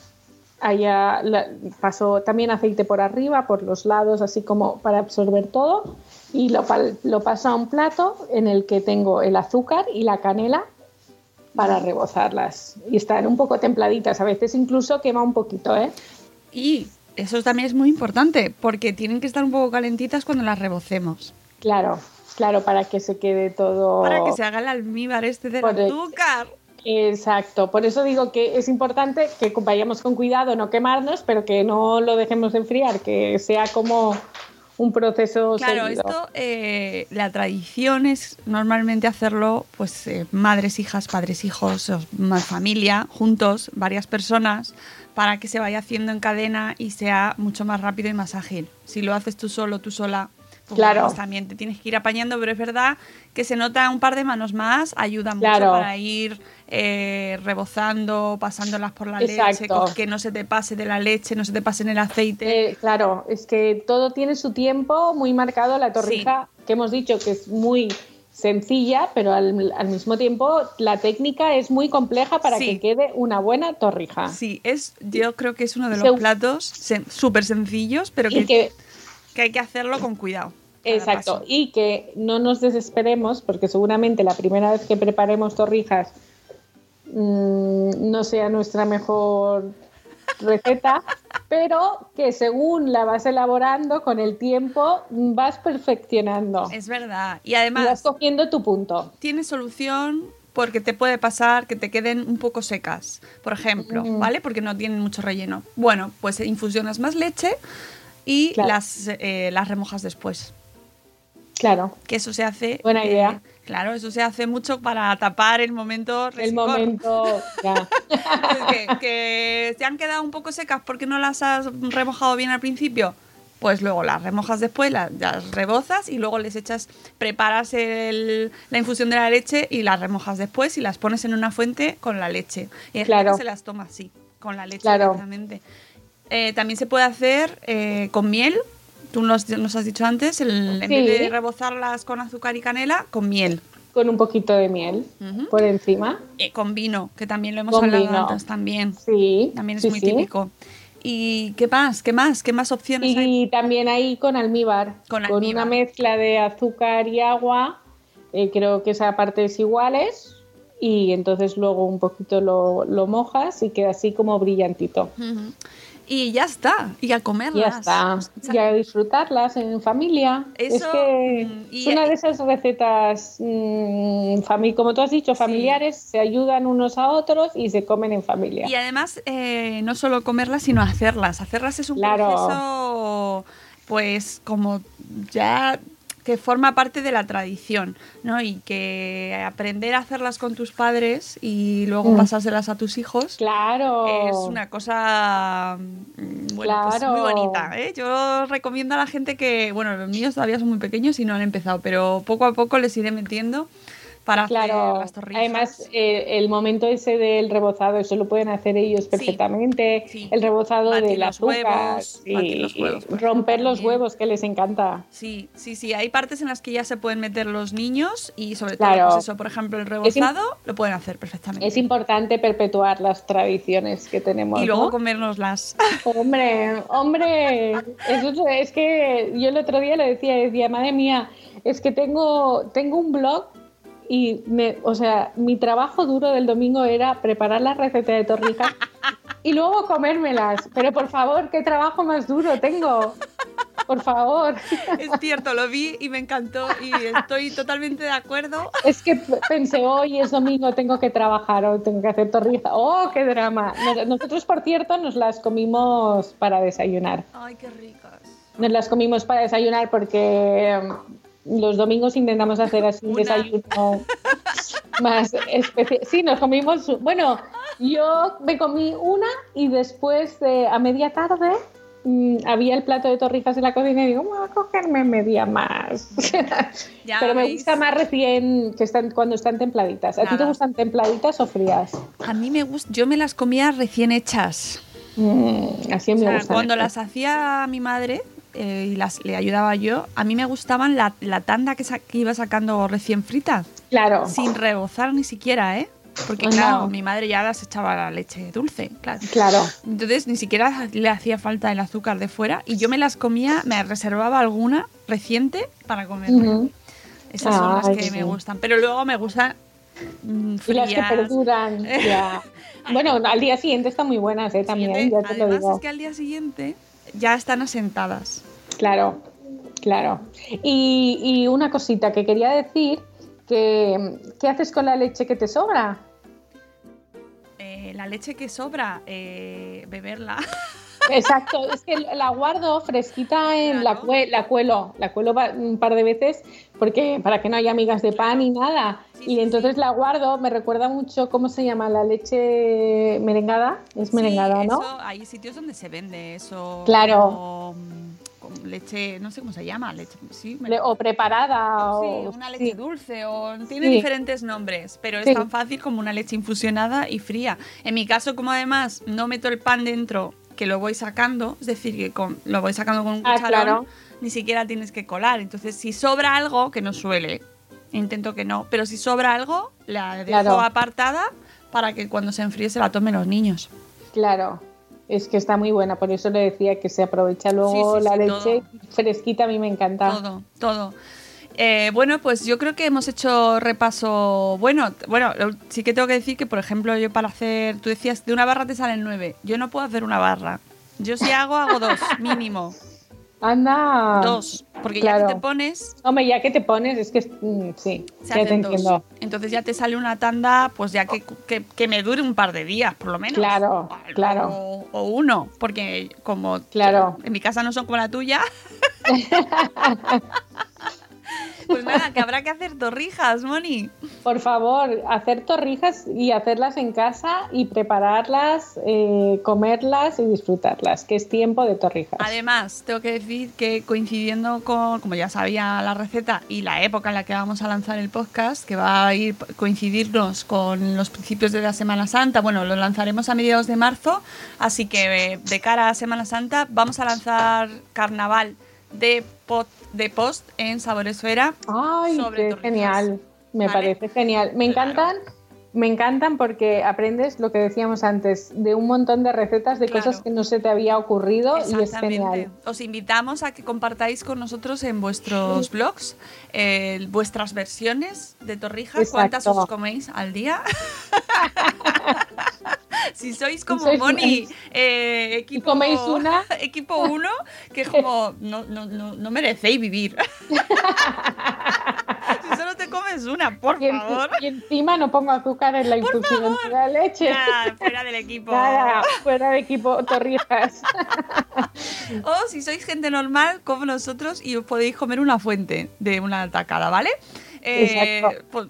haya, la- paso también aceite por arriba, por los lados, así como para absorber todo. Y lo, lo paso a un plato en el que tengo el azúcar y la canela para rebozarlas. Y están un poco templaditas, a veces incluso quema un poquito, ¿eh? Y eso también es muy importante porque tienen que estar un poco calentitas cuando las rebocemos. Claro, claro, para que se quede todo... Para que se haga el almíbar este del azúcar. Exacto, por eso digo que es importante que vayamos con cuidado, no quemarnos, pero que no lo dejemos de enfriar, que sea como un proceso Claro, seguido. esto, eh, la tradición es normalmente hacerlo, pues, eh, madres, hijas, padres, hijos, más familia, juntos, varias personas, para que se vaya haciendo en cadena y sea mucho más rápido y más ágil. Si lo haces tú solo, tú sola, pues, Claro. pues también te tienes que ir apañando, pero es verdad que se nota un par de manos más, ayuda mucho Claro. para ir eh, rebozando, pasándolas por la leche, Exacto. que no se te pase de la leche, no se te pase en el aceite. Eh, claro, es que todo tiene su tiempo muy marcado. La torrija, que hemos dicho que es muy sencilla, pero al, al mismo tiempo la técnica es muy compleja para Sí. que quede una buena torrija. Sí, es, yo creo que es uno de los platos sen- súper sencillos, pero que, que hay que hacerlo con cuidado. Exacto, paso. y que no nos desesperemos, porque seguramente la primera vez que preparemos torrijas mm, no sea nuestra mejor receta, pero que según la vas elaborando con el tiempo vas perfeccionando. Es verdad. Y Y vas además, cogiendo tu punto. tiene solución porque te puede pasar que te queden un poco secas, por ejemplo, Mm. ¿vale? Porque no tienen mucho relleno. Bueno, pues infusionas más leche y Claro. las, eh, las remojas después. Claro, Que eso se hace. Buena eh, idea. claro, eso se hace mucho para tapar el momento el momento ya. que, que se han quedado un poco secas porque no las has remojado bien al principio, pues luego las remojas después, las, las rebozas y luego les echas, preparas el- la infusión de la leche y las remojas después y las pones en una fuente con la leche. Y Claro. que se las toma así, con la leche Claro. directamente. Eh, también se puede hacer eh, con miel. Tú nos, nos has dicho antes, el- en Sí. vez de rebozarlas con azúcar y canela, con miel. con un poquito de miel por encima. Eh, con vino, que también lo hemos Con hablado vino. antes también. Sí, También es sí, muy sí. típico. ¿Y qué más? ¿Qué más? ¿Qué más opciones hay? Y también ahí con almíbar, Con con, almíbar. una mezcla de azúcar y agua, eh, creo que es a partes iguales y entonces luego un poquito lo, lo mojas y queda así como brillantito. Y ya está, y a comerlas. Ya está, y a disfrutarlas en familia. es Eso, que mm, y- es una de esas recetas, mm, fami- como tú has dicho, familiares, se ayudan unos a otros y se comen en familia. Y además, eh, no solo comerlas, sino hacerlas. Hacerlas es un Claro. proceso, pues, como ya que forma parte de la tradición, ¿no? Y que aprender a hacerlas con tus padres y luego Mm. pasárselas a tus hijos Claro. es una cosa mm, bueno, pues muy bonita. ¿eh? Yo recomiendo a la gente que, bueno, los niños todavía son muy pequeños y no han empezado, pero poco a poco les iré metiendo para hacer Claro, las torrijas. además eh, el momento ese del rebozado, eso lo pueden hacer ellos perfectamente. sí. El rebozado Batir los azúcar, huevos, y, batir los huevos, por romper los también. huevos que les encanta. Sí, sí, sí. Hay partes en las que ya se pueden meter los niños y sobre todo, Claro. pues eso, por ejemplo, el rebozado lo pueden hacer perfectamente. Es importante perpetuar las tradiciones que tenemos. y luego ¿no? comérnoslas. Hombre, hombre, eso es, es que yo el otro día le decía, decía, madre mía, es que tengo, tengo un blog y, me, o sea, mi trabajo duro del domingo era preparar la receta de torrijas y luego comérmelas. Pero por favor, ¿qué trabajo más duro tengo? Por favor. es cierto, lo vi y me encantó y estoy totalmente de acuerdo. Es que pensé, hoy es domingo, tengo que trabajar o tengo que hacer torrijas. ¡Oh, qué drama! Nos- Nosotros, por cierto, nos las comimos para desayunar. Ay, qué ricas. Nos las comimos para desayunar porque mm, los domingos intentamos hacer así un Una. desayuno más especial. Sí, nos comimos. Bueno, yo me comí una y después de, a media tarde mm, había el plato de torrijas en la cocina y digo, voy a cogerme media más. Ya Pero me gusta más recién que están cuando están templaditas. ¿A ti te gustan templaditas o frías? A mí me gusta, yo me las comía recién hechas. Mm, así O me sea, gustan. cuando las hacía mi madre eh, y las le ayudaba yo, a mí me gustaban la, la tanda que, sa- que iba sacando recién frita, Claro. sin rebozar ni siquiera, ¿eh? Porque Ah, claro, no. mi madre ya las echaba la leche dulce, claro. Claro. Entonces ni siquiera le hacía falta el azúcar de fuera y yo me las comía, me reservaba alguna reciente para comer. Ujú. Esas son las que me sí. gustan. Pero luego me gustan mm, Y las que frías. perduran, ya. Bueno, al día siguiente están muy buenas, ¿eh? También, Siguiente- ya te lo Además digo. es que al día siguiente ya están asentadas. Claro, claro. Y, y una cosita que quería decir, que ¿qué haces con la leche que te sobra? Eh, la leche que sobra, eh, beberla. Exacto, es que la guardo fresquita en la, cue- la cuelo, la cuelo un par de veces porque para que no haya migas de pan ni nada. Sí, y sí, entonces sí. la guardo, me recuerda mucho, ¿cómo se llama? La leche merengada, es merengada, Sí, ¿no? eso, hay sitios donde se vende eso. Claro. con leche, no sé cómo se llama, leche, sí, o preparada. Sí, o, una leche sí. dulce o tiene Sí. diferentes nombres, pero es Sí. tan fácil como una leche infusionada y fría. En mi caso, como además no meto el pan dentro, que lo voy sacando, es decir, que con- lo voy sacando con un Ah, cucharón, claro. Ni siquiera tienes que colar. Entonces, si sobra algo, que no suele, intento que no, pero si sobra algo, la dejo Claro. apartada para que cuando se enfríe se la tomen los niños. Claro, es que está muy buena, por eso le decía que se aprovecha luego Sí, sí, la sí, leche fresquita, a mí me encanta. Todo, todo. Eh, bueno, pues yo creo que hemos hecho repaso. Bueno, bueno, sí que tengo que decir que, por ejemplo, yo para hacer, tú decías, de una barra te salen nueve. Yo no puedo hacer una barra. Yo si hago, hago dos, mínimo. Anda. Dos. Porque ya que te pones, Hombre, ya que te pones, es que mm, sí, se ya te entiendo. Entonces ya te sale una tanda, pues ya que, que, que me dure un par de días, por lo menos. Claro, O- claro. O, o uno, porque como Claro. en mi casa no son como la tuya. pues nada, que habrá que hacer torrijas, Moni. Por favor, hacer torrijas y hacerlas en casa y prepararlas, eh, comerlas y disfrutarlas, que es tiempo de torrijas. Además, tengo que decir que coincidiendo con, como ya sabía la receta y la época en la que vamos a lanzar el podcast, que va a ir coincidirnos con los principios de la Semana Santa, bueno, lo lanzaremos a mediados de marzo, así que eh, de cara a Semana Santa vamos a lanzar carnaval de, pot- de post en Saboresfera. Ay, sobre qué torrijas. genial. Me Vale. parece genial. Me Claro. encantan, me encantan porque aprendes lo que decíamos antes, de un montón de recetas de Claro. cosas que no se te había ocurrido y es genial. Os invitamos a que compartáis con nosotros en vuestros blogs eh, vuestras versiones de torrijas, cuántas os coméis al día. si sois como sois Moni, unas- eh, equipo, coméis una. equipo uno, que es como, no, no, no, no merecéis vivir. si solo te comes una, por Y, favor. y encima no pongo azúcar en la infusión de la leche. Nada, fuera del equipo. Nada, fuera de equipo torrijas. O si sois gente normal como nosotros y os podéis comer una fuente de una tacada, ¿vale? Eh, pues,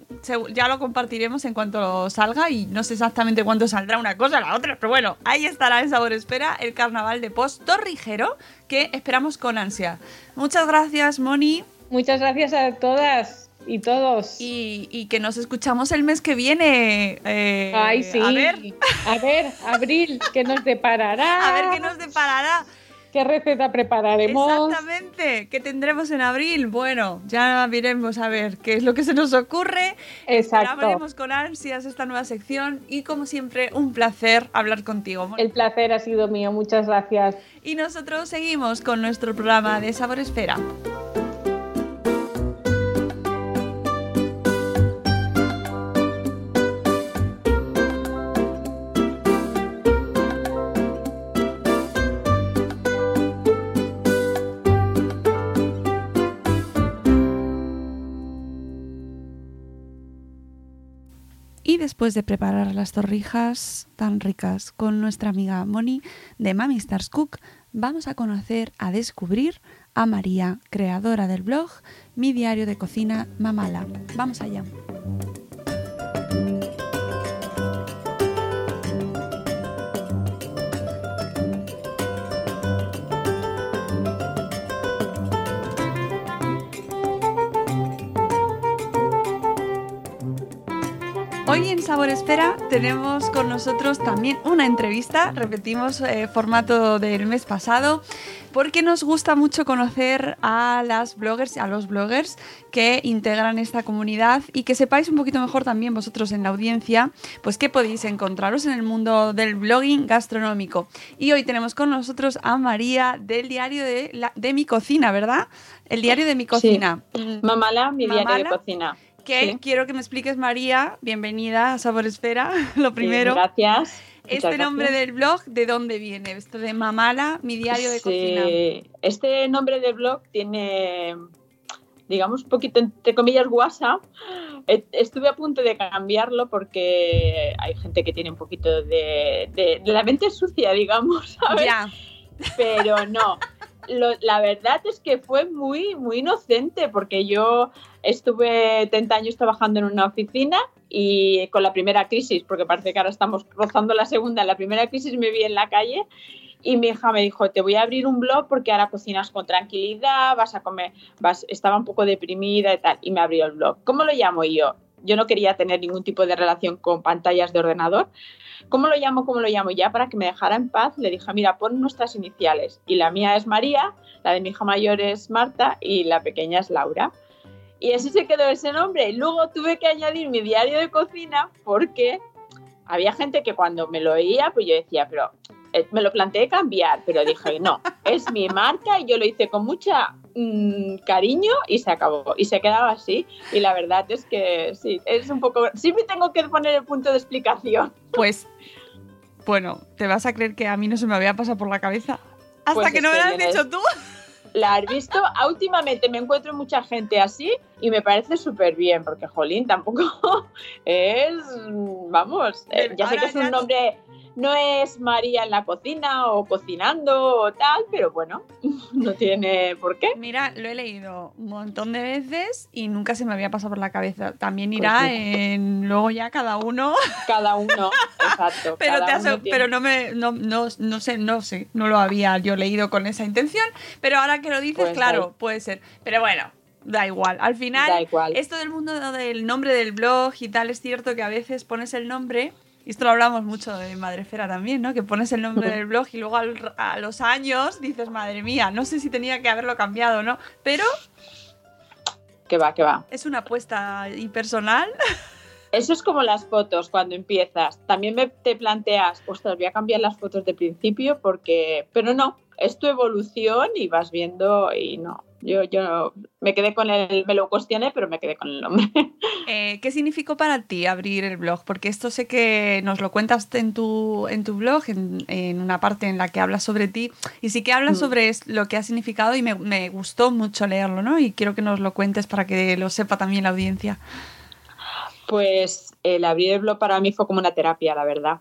ya lo compartiremos en cuanto salga y no sé exactamente cuándo saldrá una cosa o la otra, pero bueno, ahí estará en Sabor Espera el carnaval de Post Torrijero que esperamos con ansia. Muchas gracias, Moni, Muchas gracias a todas y todos. y, y que nos escuchamos el mes que viene. eh, Ay, sí. A ver, A ver, Abril, ¿qué nos deparará? a ver qué nos deparará. ¿Qué receta prepararemos? Exactamente, ¿qué tendremos en abril? Bueno, ya veremos a ver qué es lo que se nos ocurre. Exacto. Con ansias esta nueva sección y como siempre, un placer hablar contigo. El placer ha sido mío, muchas gracias. Y nosotros seguimos con nuestro programa de Sabor Esfera. Después de preparar las torrijas tan ricas con nuestra amiga Moni de Mami Stars Cook, vamos a conocer, a descubrir a María, creadora del blog Mi Diario de Cocina Mamala. Vamos allá. Hoy en Sabor Esfera tenemos con nosotros también una entrevista, repetimos eh, formato del mes pasado, porque nos gusta mucho conocer a las bloggers, a los bloggers que integran esta comunidad y que sepáis un poquito mejor también vosotros en la audiencia, pues qué podéis encontraros en el mundo del blogging gastronómico. Y hoy tenemos con nosotros a María del diario de, la- de mi cocina, ¿verdad? El diario de mi cocina. Mm, Mamala, mi diario Mamala. de cocina. Que Sí. quiero que me expliques, María. Bienvenida a Sabor Esfera, lo primero. Sí, gracias. este nombre del blog, ¿de dónde viene? Esto de Mamala, mi diario de Sí, cocina. Este nombre de blog tiene, digamos, un poquito, entre comillas, WhatsApp. Eh, Estuve a punto de cambiarlo porque hay gente que tiene un poquito de, de- de la mente sucia, digamos, ¿sabes? Ya, pero no. Lo- la verdad es que fue muy, muy inocente porque yo estuve 30 años trabajando en una oficina y con la primera crisis, porque parece que ahora estamos rozando la segunda, la primera crisis me vi en la calle y mi hija me dijo, te voy a abrir un blog porque ahora cocinas con tranquilidad, vas a comer, vas, estaba un poco deprimida y tal, y me abrió el blog. ¿Cómo lo llamo yo? Yo no quería tener ningún tipo de relación con pantallas de ordenador. ¿Cómo lo llamo? ¿Cómo lo llamo? Ya para que me dejara en paz, le dije, mira, pon nuestras iniciales. Y la mía es María, la de mi hija mayor es Marta y la pequeña es Laura. Y así se quedó ese nombre. Y luego tuve que añadir mi diario de cocina porque había gente que cuando me lo oía, pues yo decía, pero eh, me lo planteé cambiar, pero dije, no, es mi marca y yo lo hice con mucha mm, cariño y se acabó. Y se quedaba así. Y la verdad es que sí, es un poco... Siempre tengo que poner el punto de explicación. pues, bueno, te vas a creer que a mí no se me había pasado por la cabeza. Hasta Pues que no me lo has dicho tú. La has visto. Últimamente me encuentro mucha gente así y me parece súper bien, porque Jolín tampoco es, vamos, eh, ya sé que es un no- nombre, no es María en la cocina o cocinando o tal, pero bueno, no tiene por qué. Mira, lo he leído un montón de veces y nunca se me había pasado por la cabeza. También irá Pues sí. en luego ya cada uno. Cada uno, exacto. Pero, cada te uno tiene- pero no me no, no, no sé, no sé, no lo había yo leído con esa intención, pero ahora que lo dices, Pues claro, puede ser. Pero bueno, da igual. Al final, Da igual. esto del mundo del nombre del blog y tal, es cierto que a veces pones el nombre, y esto lo hablamos mucho de Madrefera también, ¿no? Que pones el nombre del blog y luego al- a los años dices, madre mía, no sé si tenía que haberlo cambiado o no, pero Que va, que va. es una apuesta impersonal. Eso es como las fotos cuando empiezas. También me, te planteas, ostras, voy a cambiar las fotos de principio porque... Pero no, es tu evolución y vas viendo y no. Yo, yo me quedé con el, me lo cuestioné, pero me quedé con el nombre. Eh, ¿Qué significó para ti abrir el blog? Porque esto sé que nos lo cuentas en tu, en tu blog, en, una parte en la que hablas sobre ti, y sí que hablas mm. sobre lo que ha significado y me, me, gustó mucho leerlo, ¿no? Y quiero que nos lo cuentes para que lo sepa también la audiencia. Pues el abrir el blog para mí fue como una terapia, la verdad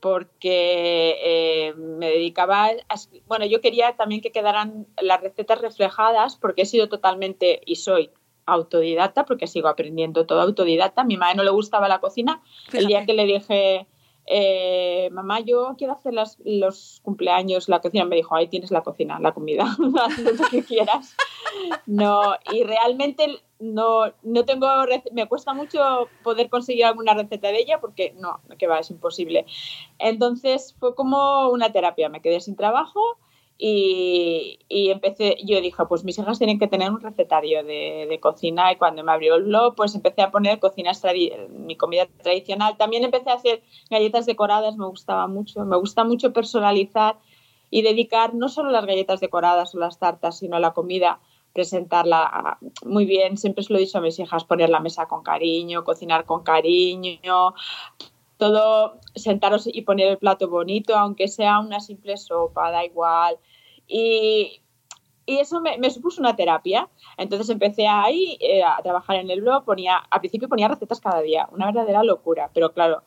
porque eh, me dedicaba a, bueno, yo quería también que quedaran las recetas reflejadas porque he sido totalmente y soy autodidacta porque sigo aprendiendo todo autodidacta. A mi madre no le gustaba la cocina. El día que le dije, eh, mamá, yo quiero hacer los cumpleaños, la cocina, me dijo, ahí tienes la cocina, la comida, haz lo que quieras. No, y realmente no, no tengo, me cuesta mucho poder conseguir alguna receta de ella porque no, que va, es imposible. Entonces fue como una terapia, me quedé sin trabajo y, empecé, yo dije, pues mis hijas tienen que tener un recetario de, de, cocina y cuando me abrió el blog pues empecé a poner cocinas, mi comida tradicional. También empecé a hacer galletas decoradas, me gustaba mucho, me gusta mucho personalizar y dedicar no solo las galletas decoradas o las tartas, sino la comida presentarla muy bien. Siempre se lo he dicho a mis hijas, poner la mesa con cariño, cocinar con cariño, todo sentaros y poner el plato bonito, aunque sea una simple sopa, da igual. Y, y eso me, supuso una terapia. Entonces empecé ahí eh, a trabajar en el blog, ponía, al principio ponía recetas cada día, una verdadera locura, pero claro,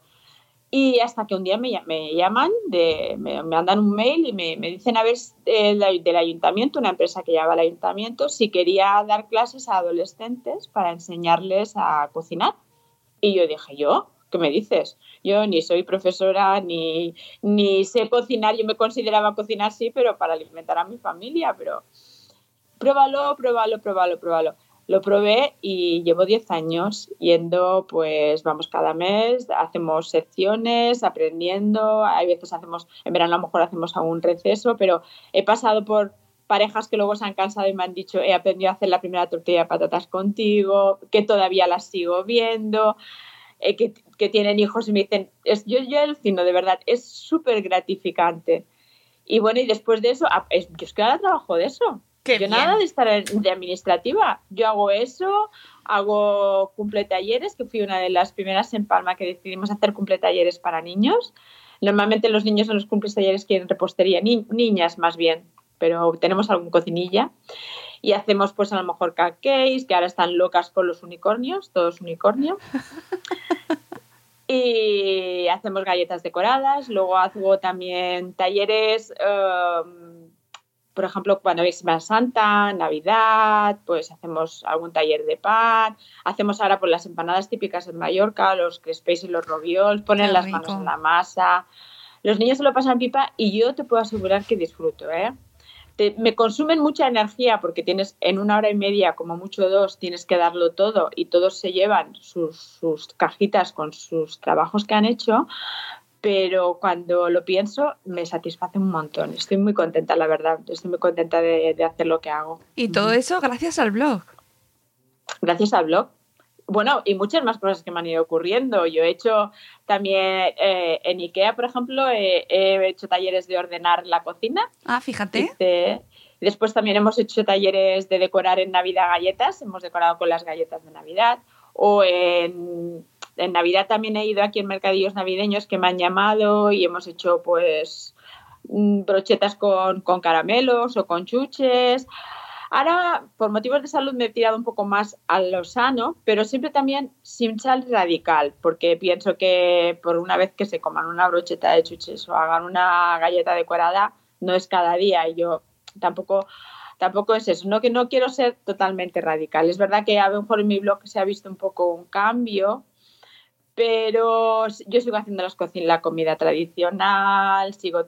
y hasta que un día me, me llaman, de, me, mandan un mail y me, dicen a ver del, del, ayuntamiento, una empresa que lleva al ayuntamiento, si quería dar clases a adolescentes para enseñarles a cocinar. Y yo dije, ¿yo? ¿Qué me dices? Yo ni soy profesora, ni, ni sé cocinar, yo me consideraba cocinar sí, pero para alimentar a mi familia, pero pruébalo, pruébalo, pruébalo, pruébalo. Lo probé y llevo 10 años yendo, pues vamos cada mes, hacemos secciones, aprendiendo, hay veces hacemos, en verano a lo mejor hacemos algún receso, pero he pasado por parejas que luego se han cansado y me han dicho, he aprendido a hacer la primera tortilla de patatas contigo, que todavía las sigo viendo, eh, que, que, tienen hijos y me dicen, es, yo, yo alucino, de verdad, es súper gratificante. Y bueno, y después de eso, es, yo es que ahora trabajo de eso yo nada de estar de administrativa. Yo hago eso, hago cumple talleres, que fui una de las primeras en Palma que decidimos hacer cumple talleres para niños. Normalmente los niños en los cumple talleres quieren repostería, niñas más bien, pero tenemos algún cocinilla. Y hacemos pues a lo mejor cupcakes, que ahora están locas con los unicornios, todos unicornio. y hacemos galletas decoradas, luego hago también talleres... Um, por ejemplo, cuando es Semana Santa, Navidad, pues hacemos algún taller de pan, hacemos ahora por las empanadas típicas en Mallorca, los crespés y los roviols, ponen las manos en la masa. Los niños se lo pasan pipa y yo te puedo asegurar que disfruto, ¿eh? Me consumen mucha energía porque tienes en una hora y media, como mucho dos, tienes que darlo todo y todos se llevan sus, sus cajitas con sus trabajos que han hecho, pero cuando lo pienso me satisface un montón. Estoy muy contenta, la verdad. Estoy muy contenta de, hacer lo que hago. Y todo eso gracias al blog. Gracias al blog. Bueno, y muchas más cosas que me han ido ocurriendo. Yo he hecho también eh, en IKEA, por ejemplo, he hecho talleres de ordenar la cocina. Ah, fíjate. después también hemos hecho talleres de decorar en Navidad galletas. Hemos decorado con las galletas de Navidad. O en en Navidad también he ido aquí en mercadillos navideños que me han llamado y hemos hecho pues mm, brochetas con, caramelos o con chuches. Ahora, por motivos de salud, me he tirado un poco más a lo sano, pero siempre también sin sal radical, porque pienso que por una vez que se coman una brocheta de chuches o hagan una galleta decorada, no es cada día. Y yo tampoco, tampoco es eso. No que no quiero ser totalmente radical. Es verdad que a lo mejor en mi blog se ha visto un poco un cambio, pero yo sigo haciendo las la comida tradicional, sigo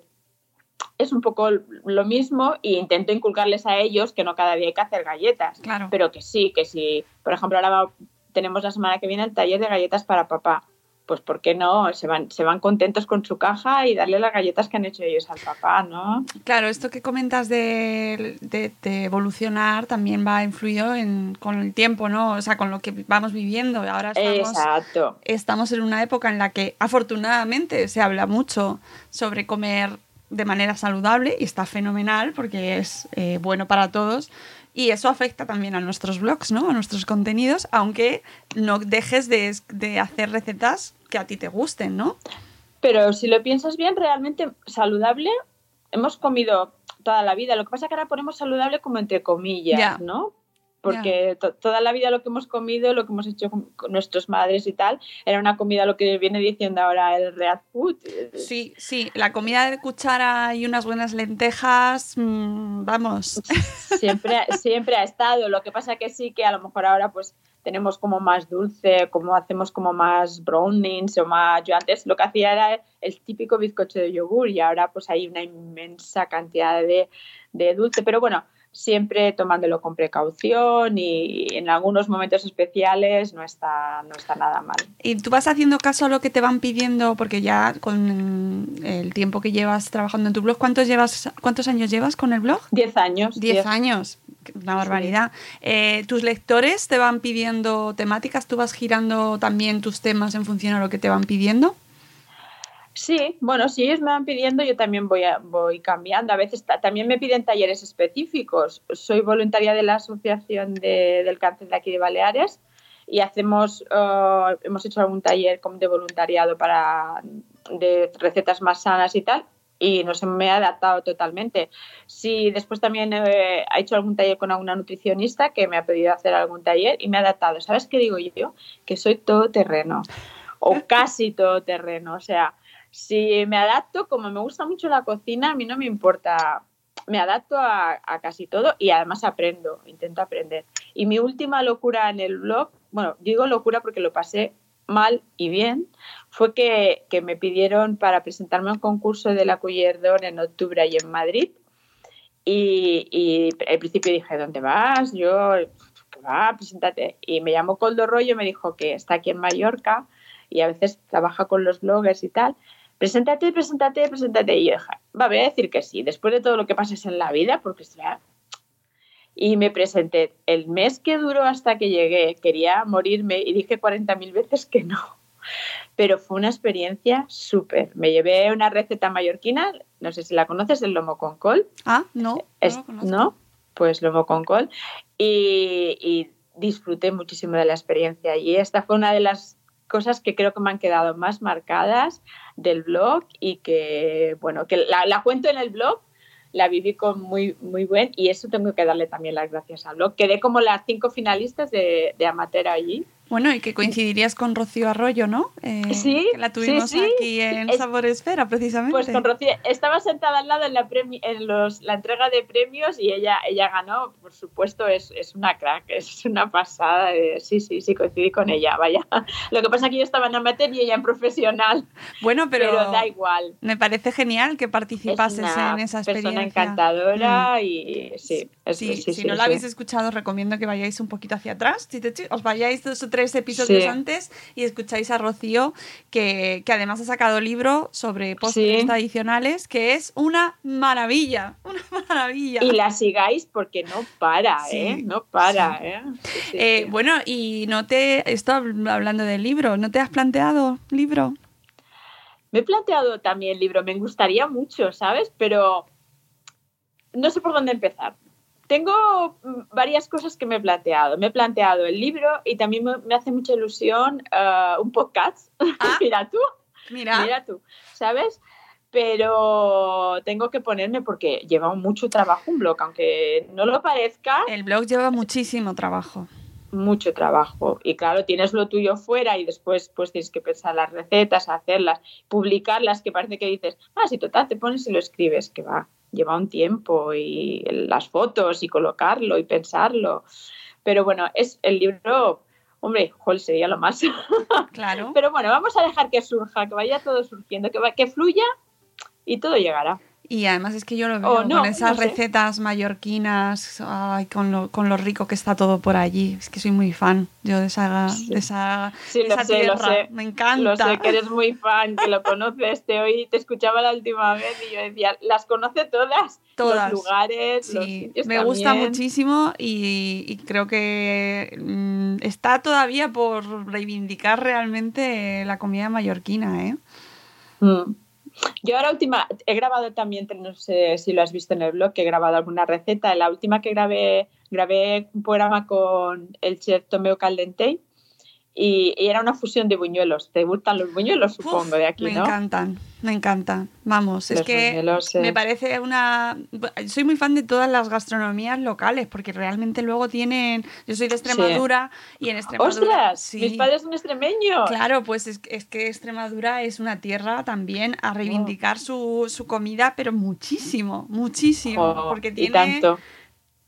es un poco lo mismo e intento inculcarles a ellos que no cada día hay que hacer galletas, claro. pero que sí, que sí. Por ejemplo, ahora tenemos la semana que viene el taller de galletas para papá pues ¿por qué no? Se van, se van contentos con su caja y darle las galletas que han hecho ellos al papá, ¿no? Claro, esto que comentas de, evolucionar también va influido en, con el tiempo, ¿no? O sea, con lo que vamos viviendo. Ahora estamos, Exacto. estamos en una época en la que afortunadamente se habla mucho sobre comer de manera saludable y está fenomenal porque es eh, bueno para todos Y eso afecta también a nuestros blogs, ¿no? A nuestros contenidos, aunque no dejes de, de hacer recetas que a ti te gusten, ¿no? Pero si lo piensas bien, realmente saludable, hemos comido toda la vida. Lo que pasa es que ahora ponemos saludable como entre comillas. ¿no? Porque to- toda la vida lo que hemos comido, lo que hemos hecho con, con nuestras madres y tal, era una comida lo que viene diciendo ahora el real food. Sí, sí, la comida de cuchara y unas buenas lentejas, mm, vamos. Siempre, siempre ha estado. Lo que pasa que sí que a lo mejor ahora pues tenemos como más dulce, como hacemos como más brownings o más... Yo antes lo que hacía era el típico bizcocho de yogur y ahora pues hay una inmensa cantidad de, de dulce. Pero bueno, siempre tomándolo con precaución y en algunos momentos especiales no está, no está nada mal. ¿Y tú vas haciendo caso a lo que te van pidiendo? Porque ya con el tiempo que llevas trabajando en tu blog, ¿cuántos, llevas, cuántos años llevas con el blog? Diez años. Diez años, una barbaridad. Eh, ¿Tus lectores te van pidiendo temáticas? ¿Tú vas girando también tus temas en función a lo que te van pidiendo? Sí, bueno, si ellos me van pidiendo, yo también voy, a- voy cambiando. A veces ta- también me piden talleres específicos. Soy voluntaria de la Asociación de- del Cáncer de aquí de Baleares y hacemos, eh, hemos hecho algún taller como de voluntariado para de recetas más sanas y tal. Y no se me ha adaptado totalmente. Si después también eh, he hecho algún taller con alguna nutricionista que me ha pedido hacer algún taller y me ha adaptado. ¿Sabes qué digo yo? Que soy todoterreno o casi todoterreno. O sea, si me adapto, como me gusta mucho la cocina, a mí no me importa, me adapto a, casi todo y además aprendo, intento aprender. Y mi última locura en el blog, bueno, digo locura porque lo pasé mal y bien, fue que, me pidieron para presentarme a un concurso de la Cuyerdón en octubre y en Madrid. Y, al principio dije, ¿dónde vas? Yo, "¿Qué va, preséntate. Y me llamó Coldo Rollo, me dijo que está aquí en Mallorca y a veces trabaja con los bloggers y tal. Preséntate, preséntate, preséntate. Y yo dije, va, voy a decir que sí, después de todo lo que pases en la vida, porque será. Y me presenté. El mes que duró hasta que llegué, quería morirme y dije 40.000 veces que no. Pero fue una experiencia súper. Me llevé una receta mallorquina, no sé si la conoces, el lomo con col. Ah, no. no Es-. ¿no? Pues lomo con col. Y, y disfruté muchísimo de la experiencia. Y esta fue una de las cosas que creo que me han quedado más marcadas del blog y que, bueno, que la, la cuento en el blog, la viví con muy, muy buen y eso tengo que darle también las gracias al blog. Quedé como las cinco finalistas de, de amateur allí. Bueno, y que coincidirías con Rocío Arroyo, ¿no? Eh, Sí, que la tuvimos sí, sí. aquí en Es- Sabor Esfera, precisamente. Pues con Rocío, estaba sentada al lado en la, en los, la entrega de premios y ella, ella ganó, por supuesto, es, es una crack, es una pasada. eh, sí, sí, sí, coincidí con ella, vaya. Lo que pasa es que yo estaba en amateur y ella en profesional, Bueno, pero, pero, da igual. me parece genial que Es participases una en esa persona experiencia. encantadora y sí. Sí, sí, si sí, no la habéis escuchado, recomiendo que vayáis un poquito hacia atrás. Os vayáis dos o tres episodios antes y escucháis a Rocío, que, que además ha sacado libro sobre postres tradicionales, que es una maravilla. Una maravilla. Y la sigáis porque no para, ¿eh? No para. ¿eh? Eh. Bueno, y no te. Estoy hablando del libro. ¿No te has planteado libro? Me he planteado también libro, me gustaría mucho, ¿sabes? Pero no sé por dónde empezar. Tengo varias cosas que me he planteado. Me he planteado el libro y también me, me hace mucha ilusión eh, un podcast. Ah. Mira tú, Mira. mira tú, ¿sabes? Pero tengo que ponerme porque lleva mucho trabajo un blog, aunque no lo parezca, El blog lleva muchísimo trabajo. mucho trabajo. Y claro, tienes lo tuyo fuera y después pues tienes que pensar las recetas, hacerlas, publicarlas, que parece que dices, ah, sí, total, te pones y lo escribes, que va, lleva un tiempo y las fotos y colocarlo y pensarlo. Pero bueno, es el libro, hombre, jol, sería lo más. Claro. Pero bueno, vamos a dejar que surja, que vaya todo surgiendo, que, va- que fluya y todo llegará. Y además es que yo lo veo Oh, no, con esas no sé. recetas mallorquinas, ay, con, lo, con lo rico que está todo por allí. Es que soy muy fan yo de esa, Sí. de esa, Sí, de lo esa sé, lo tierra. sé. Me encanta. Lo sé que eres muy fan, que lo conoces, te oí, te escuchaba la última vez y yo decía, las conoce todas, Todas. los lugares, los Sí, sitios me gusta muchísimo y, y creo que mm, está todavía por reivindicar realmente la comida mallorquina, ¿eh? Mm. Yo ahora última, he grabado también, no sé si lo has visto en el blog, que he grabado alguna receta. La última que grabé, grabé un programa con el chef Tomeo Caldentey y, era una fusión de buñuelos. ¿Te gustan los buñuelos, supongo, de aquí, me no? Me encantan, me encantan. Vamos, es que buñuelos, me parece una... Soy muy fan de todas las gastronomías locales porque realmente luego tienen... Yo soy de Extremadura y en Extremadura... ¡Ostras! sí. Mis padres son extremeños. Claro, pues es, es que Extremadura es una tierra también a reivindicar su, su comida, pero muchísimo, muchísimo. Oh, porque y tiene, tanto.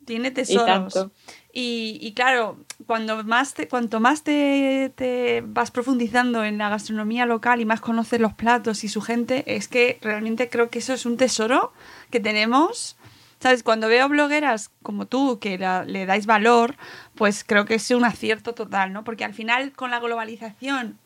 tiene Y tesoros. tanto. Y, y claro, cuando más te, cuanto más te, te vas profundizando en la gastronomía local y más conoces los platos y su gente, es que realmente creo que eso es un tesoro que tenemos. ¿Sabes? Cuando veo blogueras como tú que la- le dais valor, pues creo que es un acierto total, ¿no? Porque al final con la globalización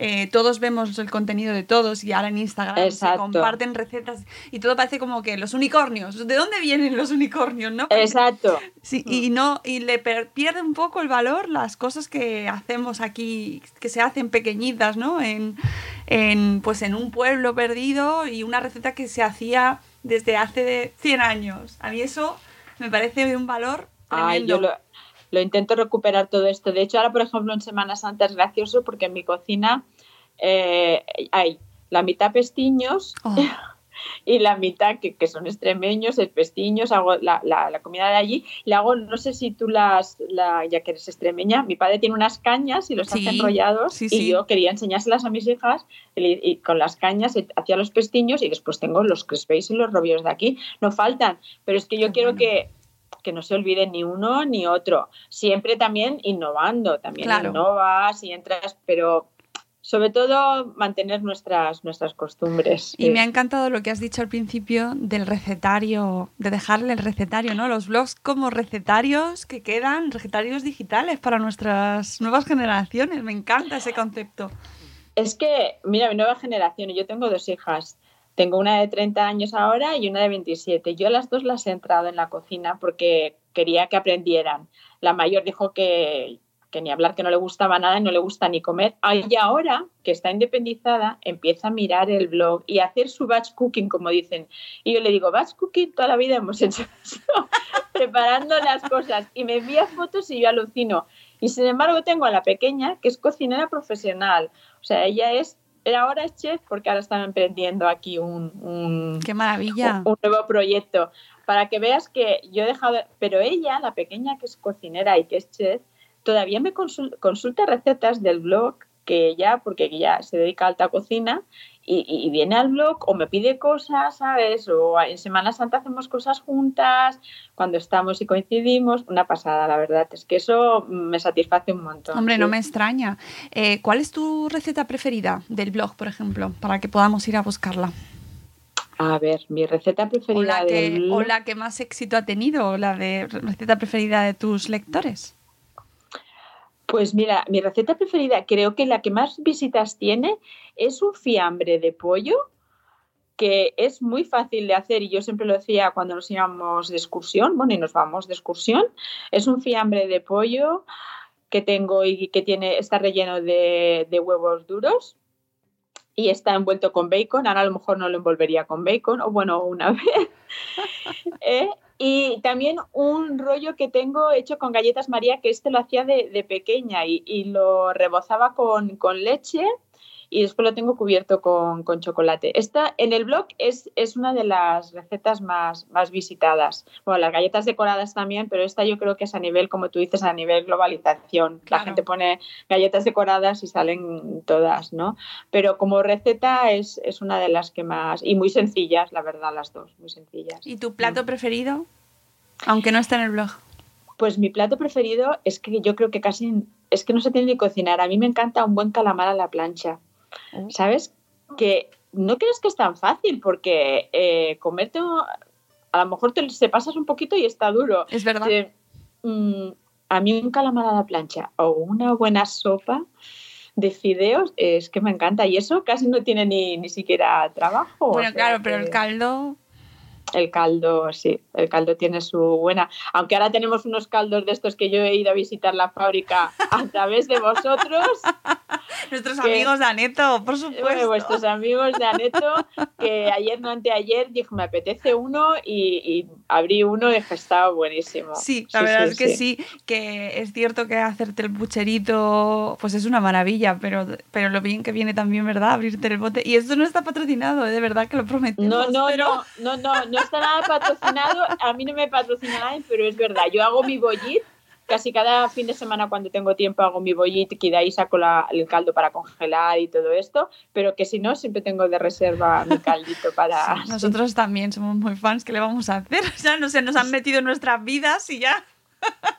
eh, todos vemos el contenido de todos y ahora en Instagram se comparten recetas y todo parece como que los unicornios. ¿De dónde vienen los unicornios, no? Exacto. Sí, y no, y le pierde un poco el valor las cosas que hacemos aquí, que se hacen pequeñitas, ¿no? En, en, pues en un pueblo perdido y una receta que se hacía desde hace de 100 años. A mí eso me parece de un valor Ay, tremendo. yo lo, lo intento recuperar todo esto. De hecho, ahora, por ejemplo, en Semana Santa es gracioso porque en mi cocina eh, hay la mitad pestiños Oh, y la mitad que, que son extremeños, es pestiños, hago la, la- la comida de allí. Le hago, no sé si tú las, la, ya que eres extremeña, mi padre tiene unas cañas y los Sí, hace enrollados sí, y sí. yo quería enseñárselas a mis hijas y, y con las cañas hacía los pestiños y después tengo los crispéis y los robios de aquí. No faltan, pero es que yo Qué quiero bueno. que que no se olvide ni uno ni otro. Siempre también innovando, también Claro. innovas y entras, pero sobre todo mantener nuestras, nuestras costumbres. Y me ha encantado lo que has dicho al principio del recetario, de dejarle el recetario, ¿no? Los blogs como recetarios que quedan, recetarios digitales para nuestras nuevas generaciones. Me encanta ese concepto. Es que, mira, mi nueva generación, yo tengo dos hijas. Tengo una de 30 años ahora y una de 27. Yo las dos las he entrado en la cocina porque quería que aprendieran. La mayor dijo que, que ni hablar, que no le gustaba nada y no le gusta ni comer. Y ahora, que está independizada, empieza a mirar el blog y a hacer su batch cooking, como dicen. Y yo le digo, batch cooking toda la vida hemos hecho eso, preparando las cosas. Y me envía fotos y yo alucino. Y sin embargo tengo a la pequeña que es cocinera profesional. O sea, ella es, ella ahora es chef porque ahora están emprendiendo aquí un, un, ¡Qué maravilla! un nuevo proyecto. Para que veas que yo he dejado, pero ella, la pequeña que es cocinera y que es chef, todavía me consul- consulta recetas del blog que ella, porque ella se dedica a alta cocina y, y- viene al blog o me pide cosas, ¿sabes? O en Semana Santa hacemos cosas juntas, cuando estamos y coincidimos, una pasada, la verdad. Es que eso me satisface un montón. Hombre, no sí. me extraña. Eh, ¿Cuál es tu receta preferida del blog, por ejemplo, para que podamos ir a buscarla? A ver, mi receta O preferida la, que, del o la que más éxito ha tenido, o la de receta preferida de tus lectores. Pues mira, mi receta preferida, creo que la que más visitas tiene es un fiambre de pollo que es muy fácil de hacer y yo siempre lo decía cuando nos íbamos de excursión, bueno, y nos vamos de excursión, es un fiambre de pollo que tengo y que tiene, está relleno de, huevos duros y está envuelto con bacon, ahora a lo mejor no lo envolvería con bacon, o bueno, una vez. ¿eh? Y también un rollo que tengo hecho con galletas María, que este lo hacía de, de pequeña y, y lo rebozaba con, con leche y después lo tengo cubierto con, con chocolate. Esta en el blog es, es una de las recetas más, más visitadas. Bueno, las galletas decoradas también, pero esta yo creo que es a nivel, como tú dices, a nivel globalización. Claro. La gente pone galletas decoradas y salen todas, ¿no? Pero como receta es, es una de las que más... Y muy sencillas, la verdad, las dos, muy sencillas. ¿Y tu plato preferido? Aunque no esté en el blog. Pues mi plato preferido es que yo creo que casi es que no se tiene ni cocinar. A mí me encanta un buen calamar a la plancha. Oh. ¿Sabes? Que no crees que es tan fácil porque eh, comerte a lo mejor te se pasas un poquito y está duro. Es verdad. Eh, mm, a mí un calamar a la plancha o una buena sopa de fideos es que me encanta y eso casi no tiene ni, ni siquiera trabajo. Bueno, o sea claro, pero el caldo. El caldo, sí, el caldo tiene su buena. Aunque ahora tenemos unos caldos de estos que yo he ido a visitar la fábrica a través de vosotros. Nuestros amigos de Aneto, por supuesto. vuestros amigos de Aneto, que ayer no anteayer dije, me apetece uno y, abrí uno y estaba buenísimo. Sí, la verdad es que sí. que es cierto que hacerte el pucherito, pues es una maravilla, pero, pero lo bien que viene también, ¿verdad? Abrirte el bote. Y esto no está patrocinado, ¿eh? de verdad que lo prometemos. No, no, no, no, no, no está nada patrocinado. A mí no me patrocina nadie, pero es verdad. Yo hago mi bollit casi cada fin de semana cuando tengo tiempo hago mi bollit y de ahí saco el caldo para congelar y todo esto, pero que si no, siempre tengo de reserva mi caldito para... nosotros también somos muy fans, ¿qué le vamos a hacer? O sea, no sé, nos han metido en nuestras vidas y ya...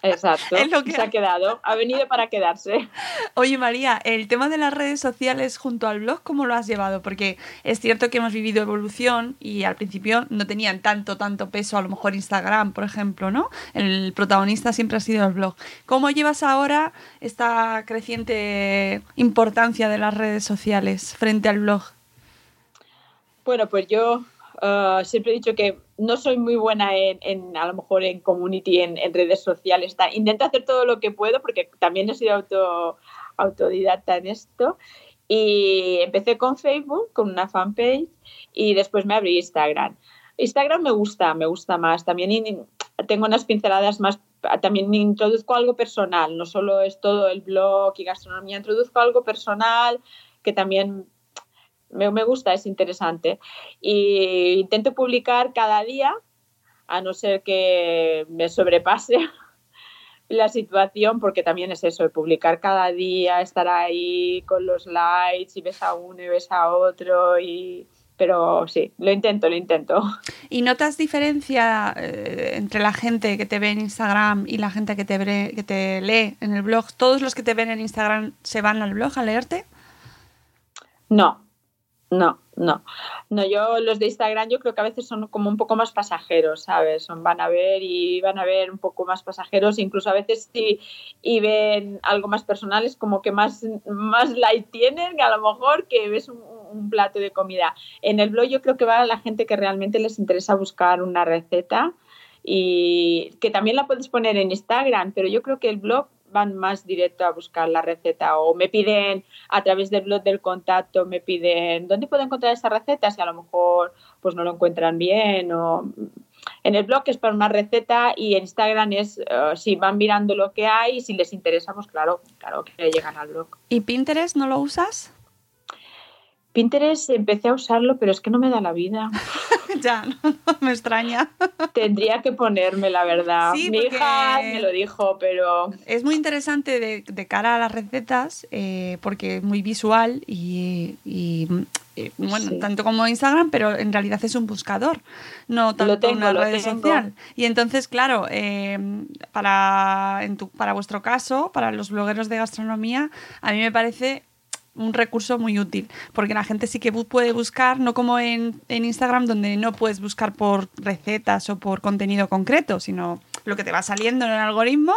Exacto. lo que se ha quedado. Ha venido para quedarse. Oye, María, el tema de las redes sociales junto al blog, ¿cómo lo has llevado? Porque es cierto que hemos vivido evolución y al principio no tenían tanto, tanto peso, a lo mejor Instagram, por ejemplo, ¿no? El protagonista siempre ha sido el blog. ¿Cómo llevas ahora esta creciente importancia de las redes sociales frente al blog? Bueno, pues yo uh, siempre he dicho que no soy muy buena en, a lo mejor en community, en, redes sociales. Intento hacer todo lo que puedo porque también he sido auto, autodidacta en esto. Y empecé con Facebook, con una fanpage, y después me abrí Instagram. Instagram me gusta, me gusta más. También tengo unas pinceladas más, también introduzco algo personal, no solo es todo el blog y gastronomía, introduzco algo personal que también me, me gusta, es interesante. Y intento publicar cada día, a no ser que me sobrepase la situación, porque también es eso, de publicar cada día, estar ahí con los likes y ves a uno y ves a otro y pero sí, lo intento, lo intento. ¿Y notas diferencia eh, entre la gente que te ve en Instagram y la gente que te, que te lee en el blog? ¿Todos los que te ven en Instagram se van al blog a leerte? No, no, no. No, yo los de Instagram yo creo que a veces son como un poco más pasajeros, ¿sabes? Son, van a ver y van a ver un poco más pasajeros, incluso a veces si y ven algo más personal es como que más, más light tienen que a lo mejor que ves un, un plato de comida. En el blog yo creo que va a la gente que realmente les interesa buscar una receta y que también la puedes poner en Instagram, pero yo creo que el blog van más directo a buscar la receta o me piden a través del blog del contacto, me piden dónde puedo encontrar esta receta si a lo mejor pues no lo encuentran bien o en el blog es para una receta y en Instagram es eh, si van mirando lo que hay y si les interesa pues claro, claro que llegan al blog. ¿Y Pinterest no lo usas? Pinterest empecé a usarlo, pero es que no me da la vida. ya, me extraña. Tendría que ponerme, la verdad. Mi hija me lo dijo, pero... Es muy interesante de, cara a las recetas, eh, porque es muy visual y, eh, bueno, tanto como Instagram, pero en realidad es un buscador, no tanto una red social. Y entonces, claro, eh, para, en tu, para vuestro caso, para los blogueros de gastronomía, a mí me parece un recurso muy útil, porque la gente sí que puede buscar, no como en, Instagram, donde no puedes buscar por recetas o por contenido concreto, sino lo que te va saliendo en el algoritmo.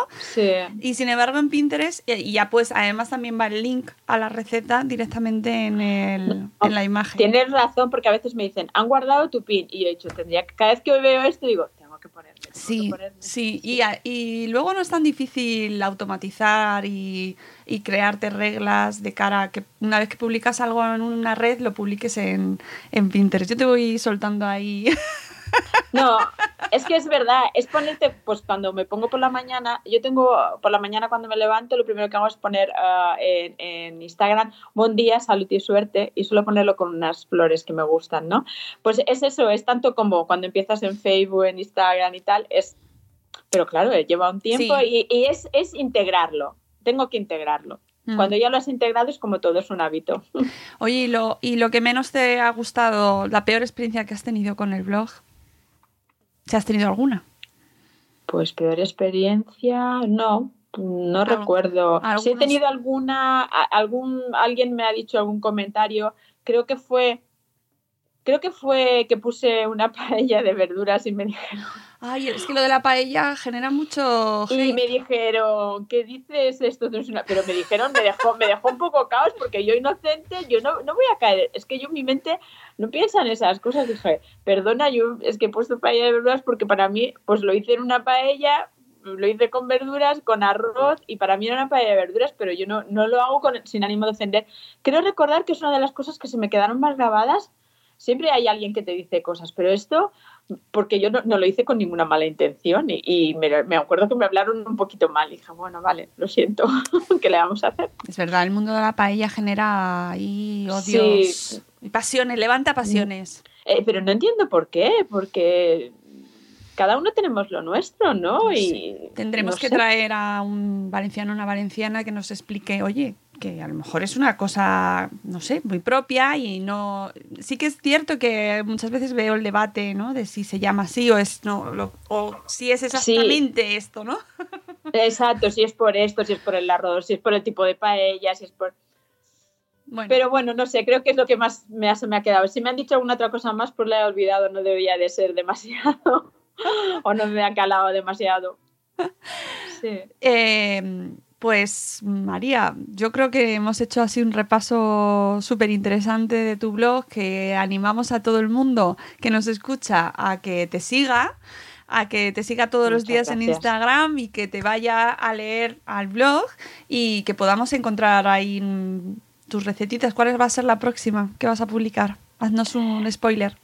Y sin embargo en Pinterest, eh, y ya pues además también va el link a la receta directamente en, el, en la imagen. Tienes razón, porque a veces me dicen, han guardado tu pin, y yo he dicho, tendría que, cada vez que veo esto digo, que ponerme. Sí, sí, y, y, luego no es tan difícil automatizar y, y, crearte reglas de cara a que una vez que publicas algo en una red lo publiques en, en Pinterest. Yo te voy soltando ahí No, es que es verdad, es ponerte, pues cuando me pongo por la mañana, yo tengo por la mañana cuando me levanto, lo primero que hago es poner ah, en, Instagram, buen día, salud y suerte, y suelo ponerlo con unas flores que me gustan, ¿no? Pues es eso, es tanto como cuando empiezas en Facebook, en Instagram y tal, es, pero claro, eh, lleva un tiempo y, es, es integrarlo, tengo que integrarlo. Mm. Cuando ya lo has integrado es como todo es un hábito. Oye, ¿y lo, ¿y lo que menos te ha gustado, la peor experiencia que has tenido con el blog? ¿Se has tenido alguna? Pues peor experiencia, no, no recuerdo. Si he tenido alguna, algún, alguien me ha dicho algún comentario, creo que fue, creo que fue que puse una paella de verduras y me dijeron, Ay, es que lo de la paella genera mucho. Y me dijeron, ¿qué dices esto? Pero me dijeron, me dejó, me dejó un poco caos porque yo inocente, yo no, no voy a caer. Es que yo mi mente no piensa en esas cosas. Dije, perdona, yo es que he puesto paella de verduras porque para mí, pues lo hice en una paella, lo hice con verduras, con arroz y para mí era una paella de verduras, pero yo no, no lo hago con, sin ánimo de ofender. Creo recordar que es una de las cosas que se me quedaron más grabadas. Siempre hay alguien que te dice cosas, pero esto, porque yo no, no lo hice con ninguna mala intención y, y me, me, acuerdo que me hablaron un poquito mal. Y dije, bueno, vale, lo siento, ¿qué le vamos a hacer? Es verdad, el mundo de la paella genera ahí odios Sí. y pasiones, levanta pasiones. Eh, pero no entiendo por qué, porque cada uno tenemos lo nuestro, ¿no? Y Tendremos no que sé. traer a un valenciano, una valenciana que nos explique, oye, que a lo mejor es una cosa, no sé, muy propia y no... Sí que es cierto que muchas veces veo el debate, ¿no? De si se llama así o es no, lo- o si es exactamente esto, ¿no? Exacto, si es por esto, si es por el arroz, si es por el tipo de paella, si es por... Bueno, Pero bueno, no sé, creo que es lo que más me ha, se me ha quedado. Si me han dicho alguna otra cosa más, pues la he olvidado, no debía de ser demasiado. o no me ha calado demasiado. Sí. Eh, pues María, yo creo que hemos hecho así un repaso súper interesante de tu blog, que animamos a todo el mundo que nos escucha a que te siga, a que te siga todos los días en. Instagram y que te vaya a leer al blog y que podamos encontrar ahí mm, tus recetitas. ¿Cuál va a ser la próxima que vas a publicar? Haznos un spoiler.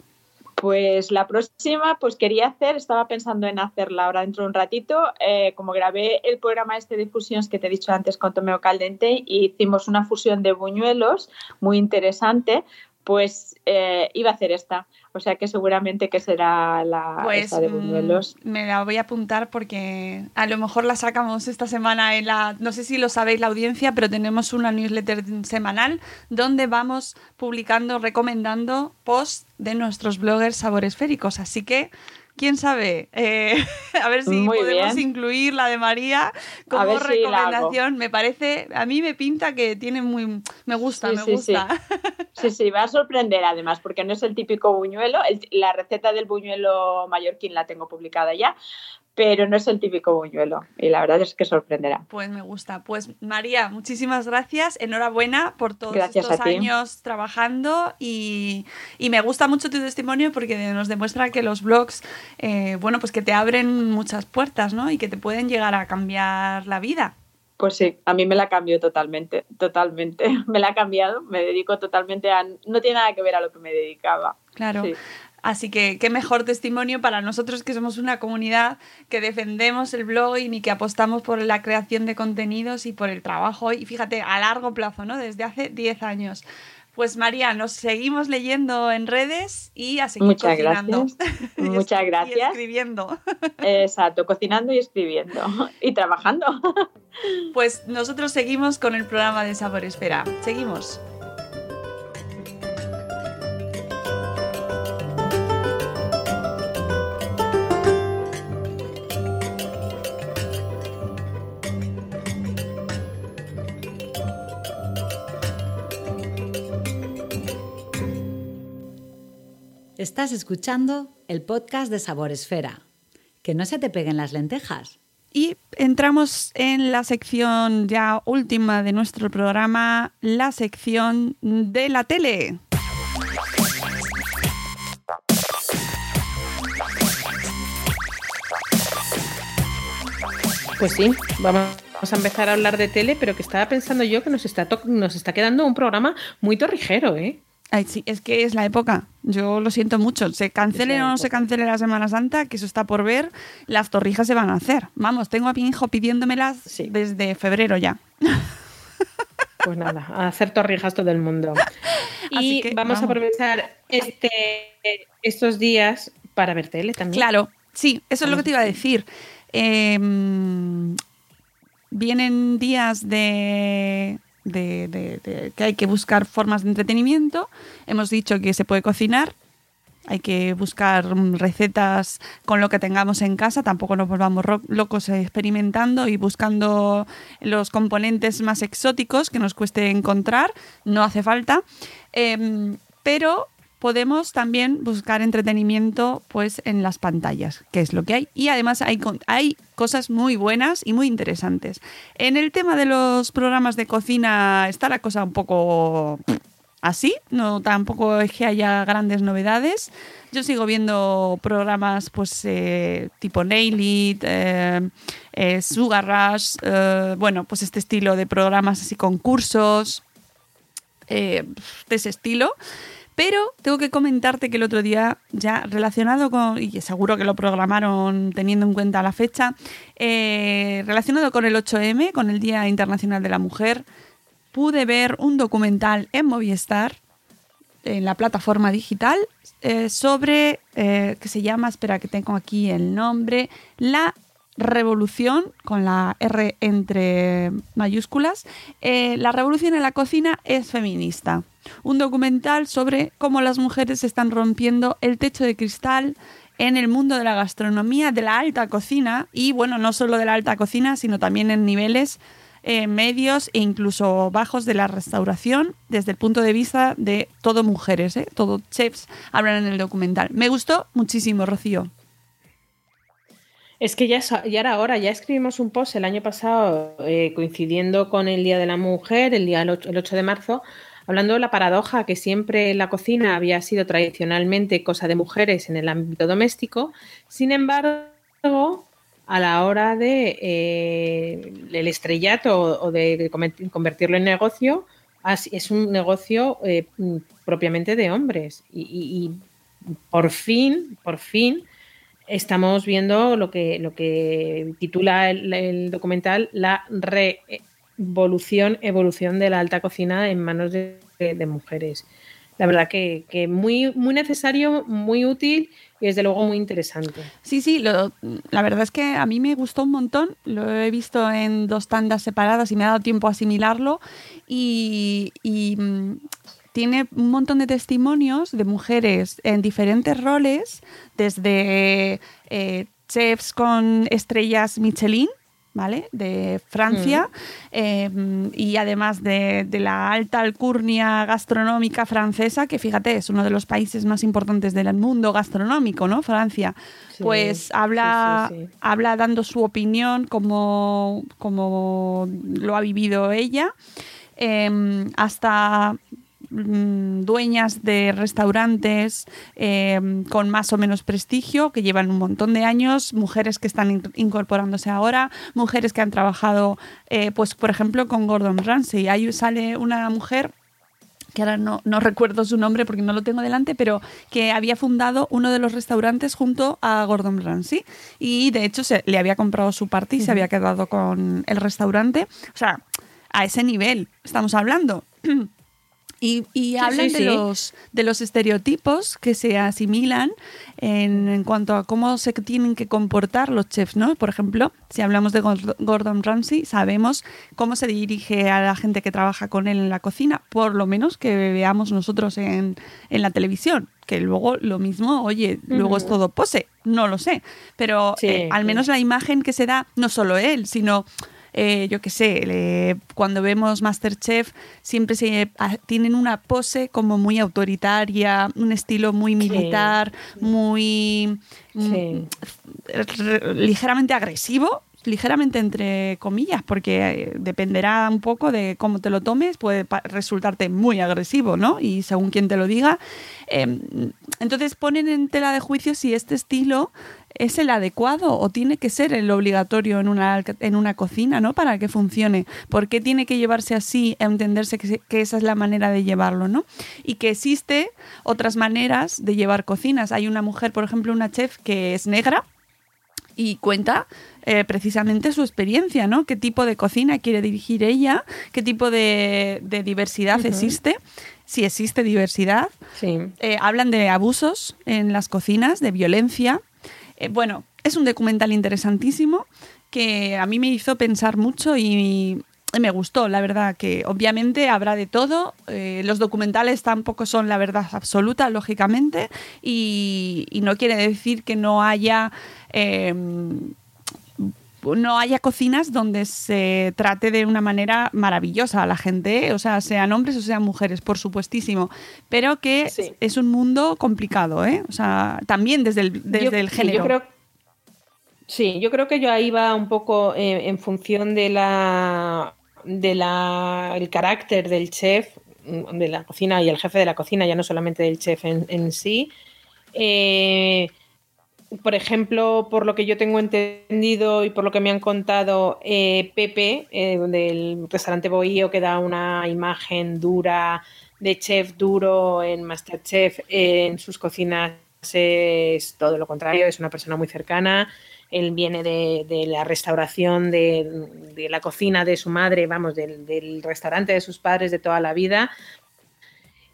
Pues la próxima, pues quería hacer, estaba pensando en hacerla ahora dentro de un ratito, eh, como grabé el programa este de fusiones que te he dicho antes con Tomeo Caldente hicimos una fusión de buñuelos muy interesante, pues eh, iba a hacer esta. O sea que seguramente que será la Pues esta de mm, buñuelos. me la voy a apuntar porque a lo mejor la sacamos esta semana en la, no sé si lo sabéis la audiencia, pero tenemos una newsletter semanal donde vamos publicando, recomendando posts de nuestros bloggers sabores féricos. Así que, quién sabe, Eh, a ver si Muy podemos bien. incluir la de María como si recomendación. Me parece, a mí me pinta que tiene muy, me gusta, Sí, me sí, sí. gusta. Sí, sí, va a sorprender además, porque no es el típico buñuelo. El- la receta del buñuelo mallorquín la tengo publicada ya, pero no es el típico buñuelo. Y la verdad es que sorprenderá. Pues me gusta. Pues María, muchísimas gracias. Enhorabuena por todos Gracias estos años trabajando y, y me gusta mucho tu testimonio porque nos demuestra que los blogs, eh, bueno, pues que te abren muchas puertas, ¿no? Y que te pueden llegar a cambiar la vida. Pues sí, a mí me la cambió totalmente, totalmente. Me la ha cambiado, me dedico totalmente a... No tiene nada que ver a lo que me dedicaba. Claro. Sí. Así que qué mejor testimonio para nosotros que somos una comunidad que defendemos el blogging y que apostamos por la creación de contenidos y por el trabajo y fíjate, a largo plazo, ¿no? Desde hace 10 años. Pues María, nos seguimos leyendo en redes y a seguir Muchas cocinando. gracias. Muchas escri- Y gracias. escribiendo. Exacto, cocinando y escribiendo y trabajando. Pues nosotros seguimos con el programa de Sabor Esfera. Seguimos. Estás escuchando el podcast de Sabor Esfera. Que no se te peguen las lentejas. Y entramos en la sección ya última de nuestro programa, la sección de la tele. Pues sí, vamos a empezar a hablar de tele, pero que estaba pensando yo que nos está, nos está quedando un programa muy torrijero, ¿eh? Ay, sí, es que es la época. Yo lo siento mucho. Se cancele o no se cancele la Semana Santa, que eso está por ver, las torrijas se van a hacer. Vamos, tengo a mi hijo pidiéndomelas Sí. desde febrero ya. Pues nada, a hacer torrijas todo el mundo. Así Y que vamos, vamos. a aprovechar este, estos días para ver tele también. Claro, sí, eso es lo que te iba a decir. Eh, vienen días de, de- que hay que buscar formas de entretenimiento. Hemos dicho que se puede cocinar. Hay que buscar recetas con lo que tengamos en casa. Tampoco nos volvamos locos experimentando y buscando los componentes más exóticos que nos cueste encontrar. No hace falta. Em, pero podemos también buscar entretenimiento pues en las pantallas, que es lo que hay. Y además hay, con- hay cosas muy buenas y muy interesantes. En el tema de los programas de cocina está la cosa un poco así, no tampoco es que haya grandes novedades. Yo sigo viendo programas pues eh, tipo Nail eh, eh, Sugar Rush, bueno, pues este estilo de programas así concursos, de ese estilo. Pero tengo que comentarte que el otro día, ya relacionado con, y seguro que lo programaron teniendo en cuenta la fecha, relacionado con el 8M, con el Día Internacional de la Mujer, pude ver un documental en Movistar, en la plataforma digital, eh, sobre, eh, que se llama, espera que tengo aquí el nombre, La Revolución, con la R entre mayúsculas, eh, La Revolución en la Cocina es feminista. Un documental sobre cómo las mujeres están rompiendo el techo de cristal en el mundo de la gastronomía, de la alta cocina, y bueno, no solo de la alta cocina, sino también en niveles eh, medios e incluso bajos de la restauración desde el punto de vista de todo mujeres, ¿eh? todo chefs hablan en el documental. Me gustó muchísimo, Rocío. Es que ya, ya era hora, ya escribimos un post el año pasado eh, coincidiendo con el Día de la Mujer, el día el 8, de marzo, hablando de la paradoja que siempre la cocina había sido tradicionalmente cosa de mujeres en el ámbito doméstico. Sin embargo, a la hora de eh, el estrellato o de convertirlo en negocio, es un negocio eh, propiamente de hombres. Y, por fin, por fin, estamos viendo lo que, lo que titula el, documental la revolución, evolución de la alta cocina en manos de, mujeres. La verdad que, que, muy, muy necesario, muy útil y desde luego muy interesante. Sí, sí, la verdad es que a mí me gustó un montón, lo he visto en dos tandas separadas y me ha dado tiempo a asimilarlo y, mm, tiene un montón de testimonios de mujeres en diferentes roles, desde eh, chefs con estrellas Michelin, ¿vale? De Francia em, y además de, la alta alcurnia gastronómica francesa, que fíjate, es uno de los países más importantes del mundo gastronómico, ¿no? Francia. pues habla, habla dando su opinión como, como lo ha vivido ella. Em, hasta Mm, dueñas de restaurantes eh, con más o menos prestigio, que llevan un montón de años, mujeres que están incorporándose ahora, mujeres que han trabajado, eh, pues por ejemplo, con Gordon Ramsay. Ahí sale una mujer que ahora no, no, recuerdo su nombre porque no lo tengo delante, pero que había fundado uno de los restaurantes junto a Gordon Ramsay y de hecho se, le había comprado su parte y se había quedado con el restaurante. O sea, a ese nivel estamos hablando. Y, hablan de, Los, de los estereotipos que se asimilan en, en, cuanto a cómo se tienen que comportar los chefs, ¿no? Por ejemplo, si hablamos de Gordon Ramsay, sabemos cómo se dirige a la gente que trabaja con él en la cocina, por lo menos que veamos nosotros en, en la televisión. Que luego lo mismo, oye, luego es todo pose, no lo sé. Pero eh, al menos la imagen que se da, no solo él, sino eh, yo qué sé, cuando vemos Masterchef siempre se ah, tienen una pose como muy autoritaria, un estilo muy militar, muy mm, ligeramente agresivo ligeramente entre comillas, porque eh, dependerá un poco de cómo te lo tomes, puede resultarte muy agresivo, ¿no? Y según quien te lo diga. Em, entonces ponen en tela de juicio si este estilo es el adecuado o tiene que ser el obligatorio en una, en una cocina, ¿no? Para que funcione. ¿Por qué tiene que llevarse así, entenderse que, que esa es la manera de llevarlo, ¿no? Y que existe otras maneras de llevar cocinas. Hay una mujer, por ejemplo, una chef que es negra, y cuenta eh, precisamente su experiencia, ¿no? ¿Qué tipo de cocina quiere dirigir ella? ¿Qué tipo de, diversidad existe? Si existe diversidad. Sí. Eh, hablan de abusos en las cocinas, de violencia. Eh, bueno, es un documental interesantísimo que a mí me hizo pensar mucho y, me gustó, la verdad, que obviamente habrá de todo. los documentales tampoco son la verdad absoluta, lógicamente, y, no quiere decir que no haya no haya cocinas donde se trate de una manera maravillosa a la gente, o sea, sean hombres o sean mujeres, por supuestísimo, pero que es un mundo complicado, ¿eh? O sea, también desde el, desde el género. Yo creo, sí, yo creo que yo ahí va un poco eh, en función de la de la el carácter del chef de la cocina y el jefe de la cocina, ya no solamente del chef en, sí. Eh, por ejemplo, por lo que yo tengo entendido y por lo que me han contado, eh, Pepe, eh, del restaurante Bohío, que da una imagen dura de chef duro en Masterchef, en sus cocinas es todo lo contrario, es una persona muy cercana. Él viene de, la restauración de, la cocina de su madre, vamos, del, restaurante de sus padres de toda la vida.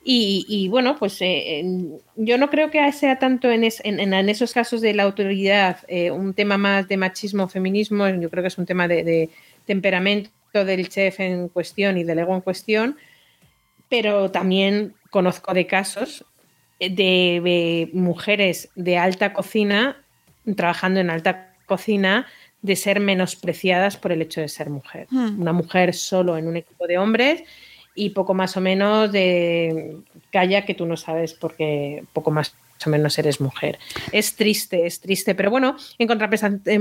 Y, bueno, pues eh, yo no creo que sea tanto en, esos casos de la autoridad eh, un tema más de machismo, feminismo, yo creo que es un tema de, temperamento del chef en cuestión y del ego en cuestión, pero también conozco de casos de, mujeres de alta cocina trabajando en alta cocina de ser menospreciadas por el hecho de ser mujer. Hmm. Una mujer solo en un equipo de hombres y poco más o menos de calla que tú no sabes porque poco más o menos eres mujer. Es triste, es triste, pero bueno, en,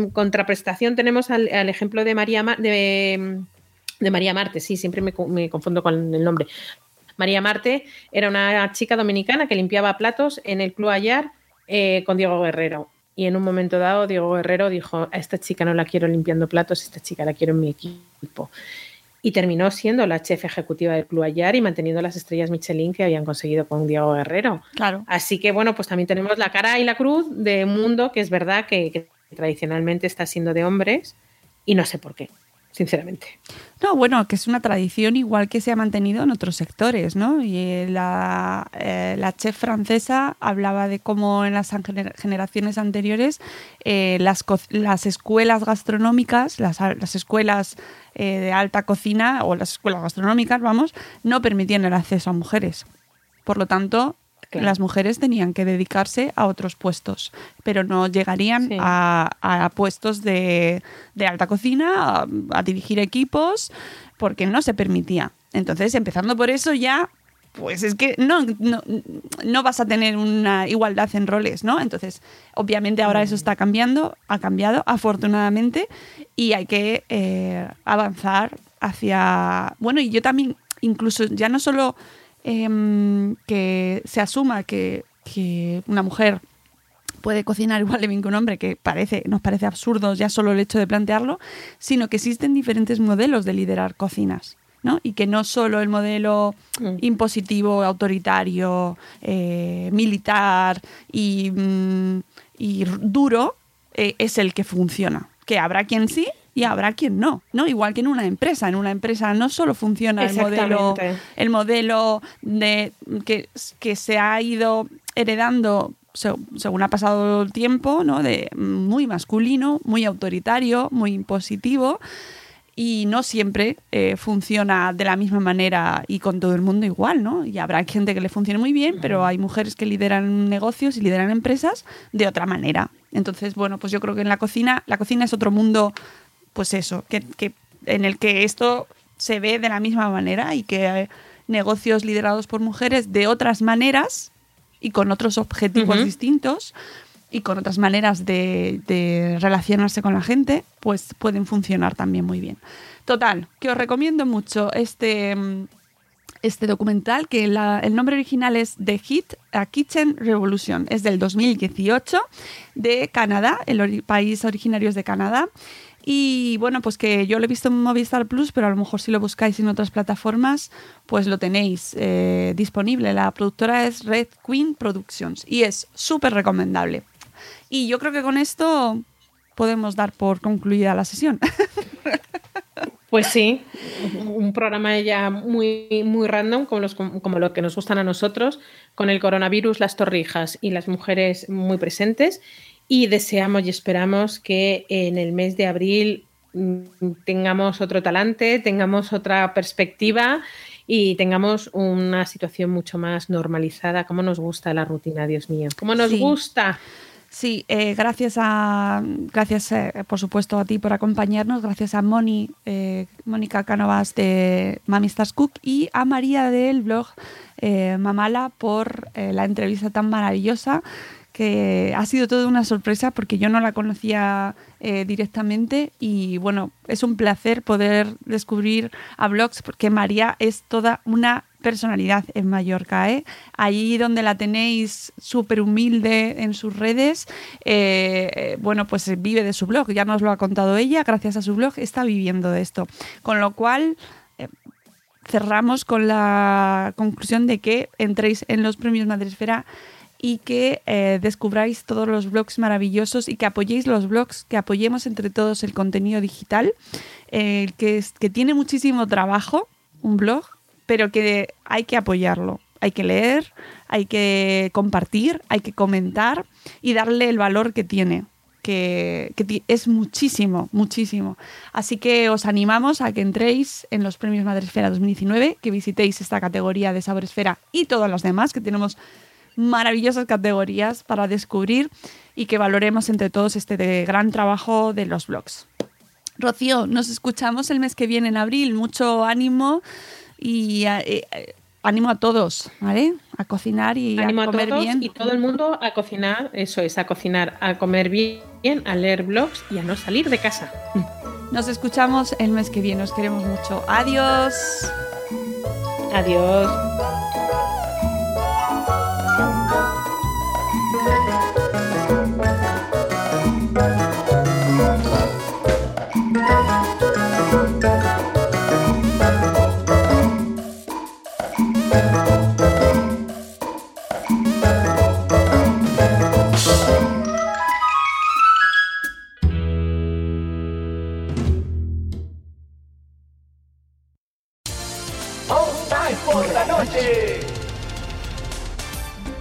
contraprestación, tenemos al, ejemplo de María, de, María Marte, sí, siempre me, me, confundo con el nombre. María Marte era una chica dominicana que limpiaba platos en el Club Ayar eh, con Diego Guerrero. Y en un momento dado, Diego Guerrero dijo: A esta chica no la quiero limpiando platos, esta chica la quiero en mi equipo. Y terminó siendo la chef ejecutiva del Club Ayar y manteniendo las estrellas Michelin que habían conseguido con Diego Guerrero. Claro. Así que, bueno, pues también tenemos la cara y la cruz de un mundo que es verdad que tradicionalmente está siendo de hombres y no sé por qué sinceramente. No, bueno, que es una tradición igual que se ha mantenido en otros sectores, ¿no? Y eh, la, eh, la chef francesa hablaba de cómo en las generaciones anteriores eh, las, las, escuelas gastronómicas, las, las escuelas de alta cocina o las escuelas gastronómicas, vamos, no permitían el acceso a mujeres. Por lo tanto, las mujeres tenían que dedicarse a otros puestos, pero no llegarían a, puestos de, alta cocina, a, dirigir equipos, porque no se permitía. Entonces, empezando por eso ya, pues es que no, no, vas a tener una igualdad en roles, ¿no? Entonces, obviamente ahora eso está cambiando, ha cambiado, afortunadamente, y hay que eh, avanzar hacia... Bueno, y yo también, incluso ya no solo Em, que se asuma que, una mujer puede cocinar igual de bien que un hombre, que parece, nos parece absurdo ya solo el hecho de plantearlo, sino que existen diferentes modelos de liderar cocinas. ¿no? Y que no solo el modelo mm. impositivo, autoritario, eh, militar y, mm, duro eh, es el que funciona. Que habrá quien sí y habrá quien no, ¿no? Igual que en una empresa. En una empresa no solo funciona el modelo, el modelo de que, que se ha ido heredando según ha pasado el tiempo, ¿no? De muy masculino, muy autoritario, muy impositivo y no siempre eh, funciona de la misma manera y con todo el mundo igual, ¿no? Y habrá gente que le funcione muy bien, pero hay mujeres que lideran negocios y lideran empresas de otra manera. Entonces, bueno, pues yo creo que en la cocina, la cocina es otro mundo pues eso, que, en el que esto se ve de la misma manera y que hay negocios liderados por mujeres de otras maneras y con otros objetivos distintos y con otras maneras de, relacionarse con la gente, pues pueden funcionar también muy bien. Total, que os recomiendo mucho este, este documental, que el nombre original es The Hit, A Kitchen Revolution. Es del 2018 de Canadá, el país originario es de Canadá. Y bueno, pues que yo lo he visto en Movistar Plus, pero a lo mejor si lo buscáis en otras plataformas, pues lo tenéis eh, disponible. La productora es Red Queen Productions y es súper recomendable. Y yo creo que con esto podemos dar por concluida la sesión. Pues sí, un programa ya muy, muy random, como, los, como lo que nos gustan a nosotros, con el coronavirus, las torrijas y las mujeres muy presentes y deseamos y esperamos que en el mes de abril mm, tengamos otro talante, tengamos otra perspectiva y tengamos una situación mucho más normalizada. ¿Cómo nos gusta la rutina, Dios mío? ¿Cómo nos gusta? Sí, eh, gracias a, gracias eh, por supuesto a ti por acompañarnos, gracias a Moni, eh, Mónica Cánovas de Mami Stars Cook y a María del blog Mamala por la entrevista tan maravillosa que ha sido toda una sorpresa porque yo no la conocía eh, directamente y bueno, es un placer poder descubrir a Blogs porque María es toda una personalidad en Mallorca. ¿eh? Allí donde la tenéis súper humilde en sus redes, eh, bueno, pues vive de su blog, ya nos lo ha contado ella, gracias a su blog está viviendo de esto. Con lo cual, eh, cerramos con la conclusión de que entréis en los premios Madresfera y que eh, descubráis todos los blogs maravillosos y que apoyéis los blogs, que apoyemos entre todos el contenido digital, eh, que, es, que tiene muchísimo trabajo, un blog, pero que hay que apoyarlo. Hay que leer, hay que compartir, hay que comentar y darle el valor que tiene, que, es muchísimo, muchísimo. Así que os animamos a que entréis en los premios Madresfera 2019, que visitéis esta categoría de Saboresfera y todas las demás, que tenemos maravillosas categorías para descubrir y que valoremos entre todos este gran trabajo de los blogs. Rocío, nos escuchamos el mes que viene en abril. Mucho ánimo y eh, eh, ánimo a todos, ¿vale? A cocinar y ánimo a comer todos bien. Y todo el mundo a cocinar, eso es, a cocinar, a comer bien, a leer blogs y a no salir de casa. Nos escuchamos el mes que viene. Os queremos mucho. Adiós. Adiós.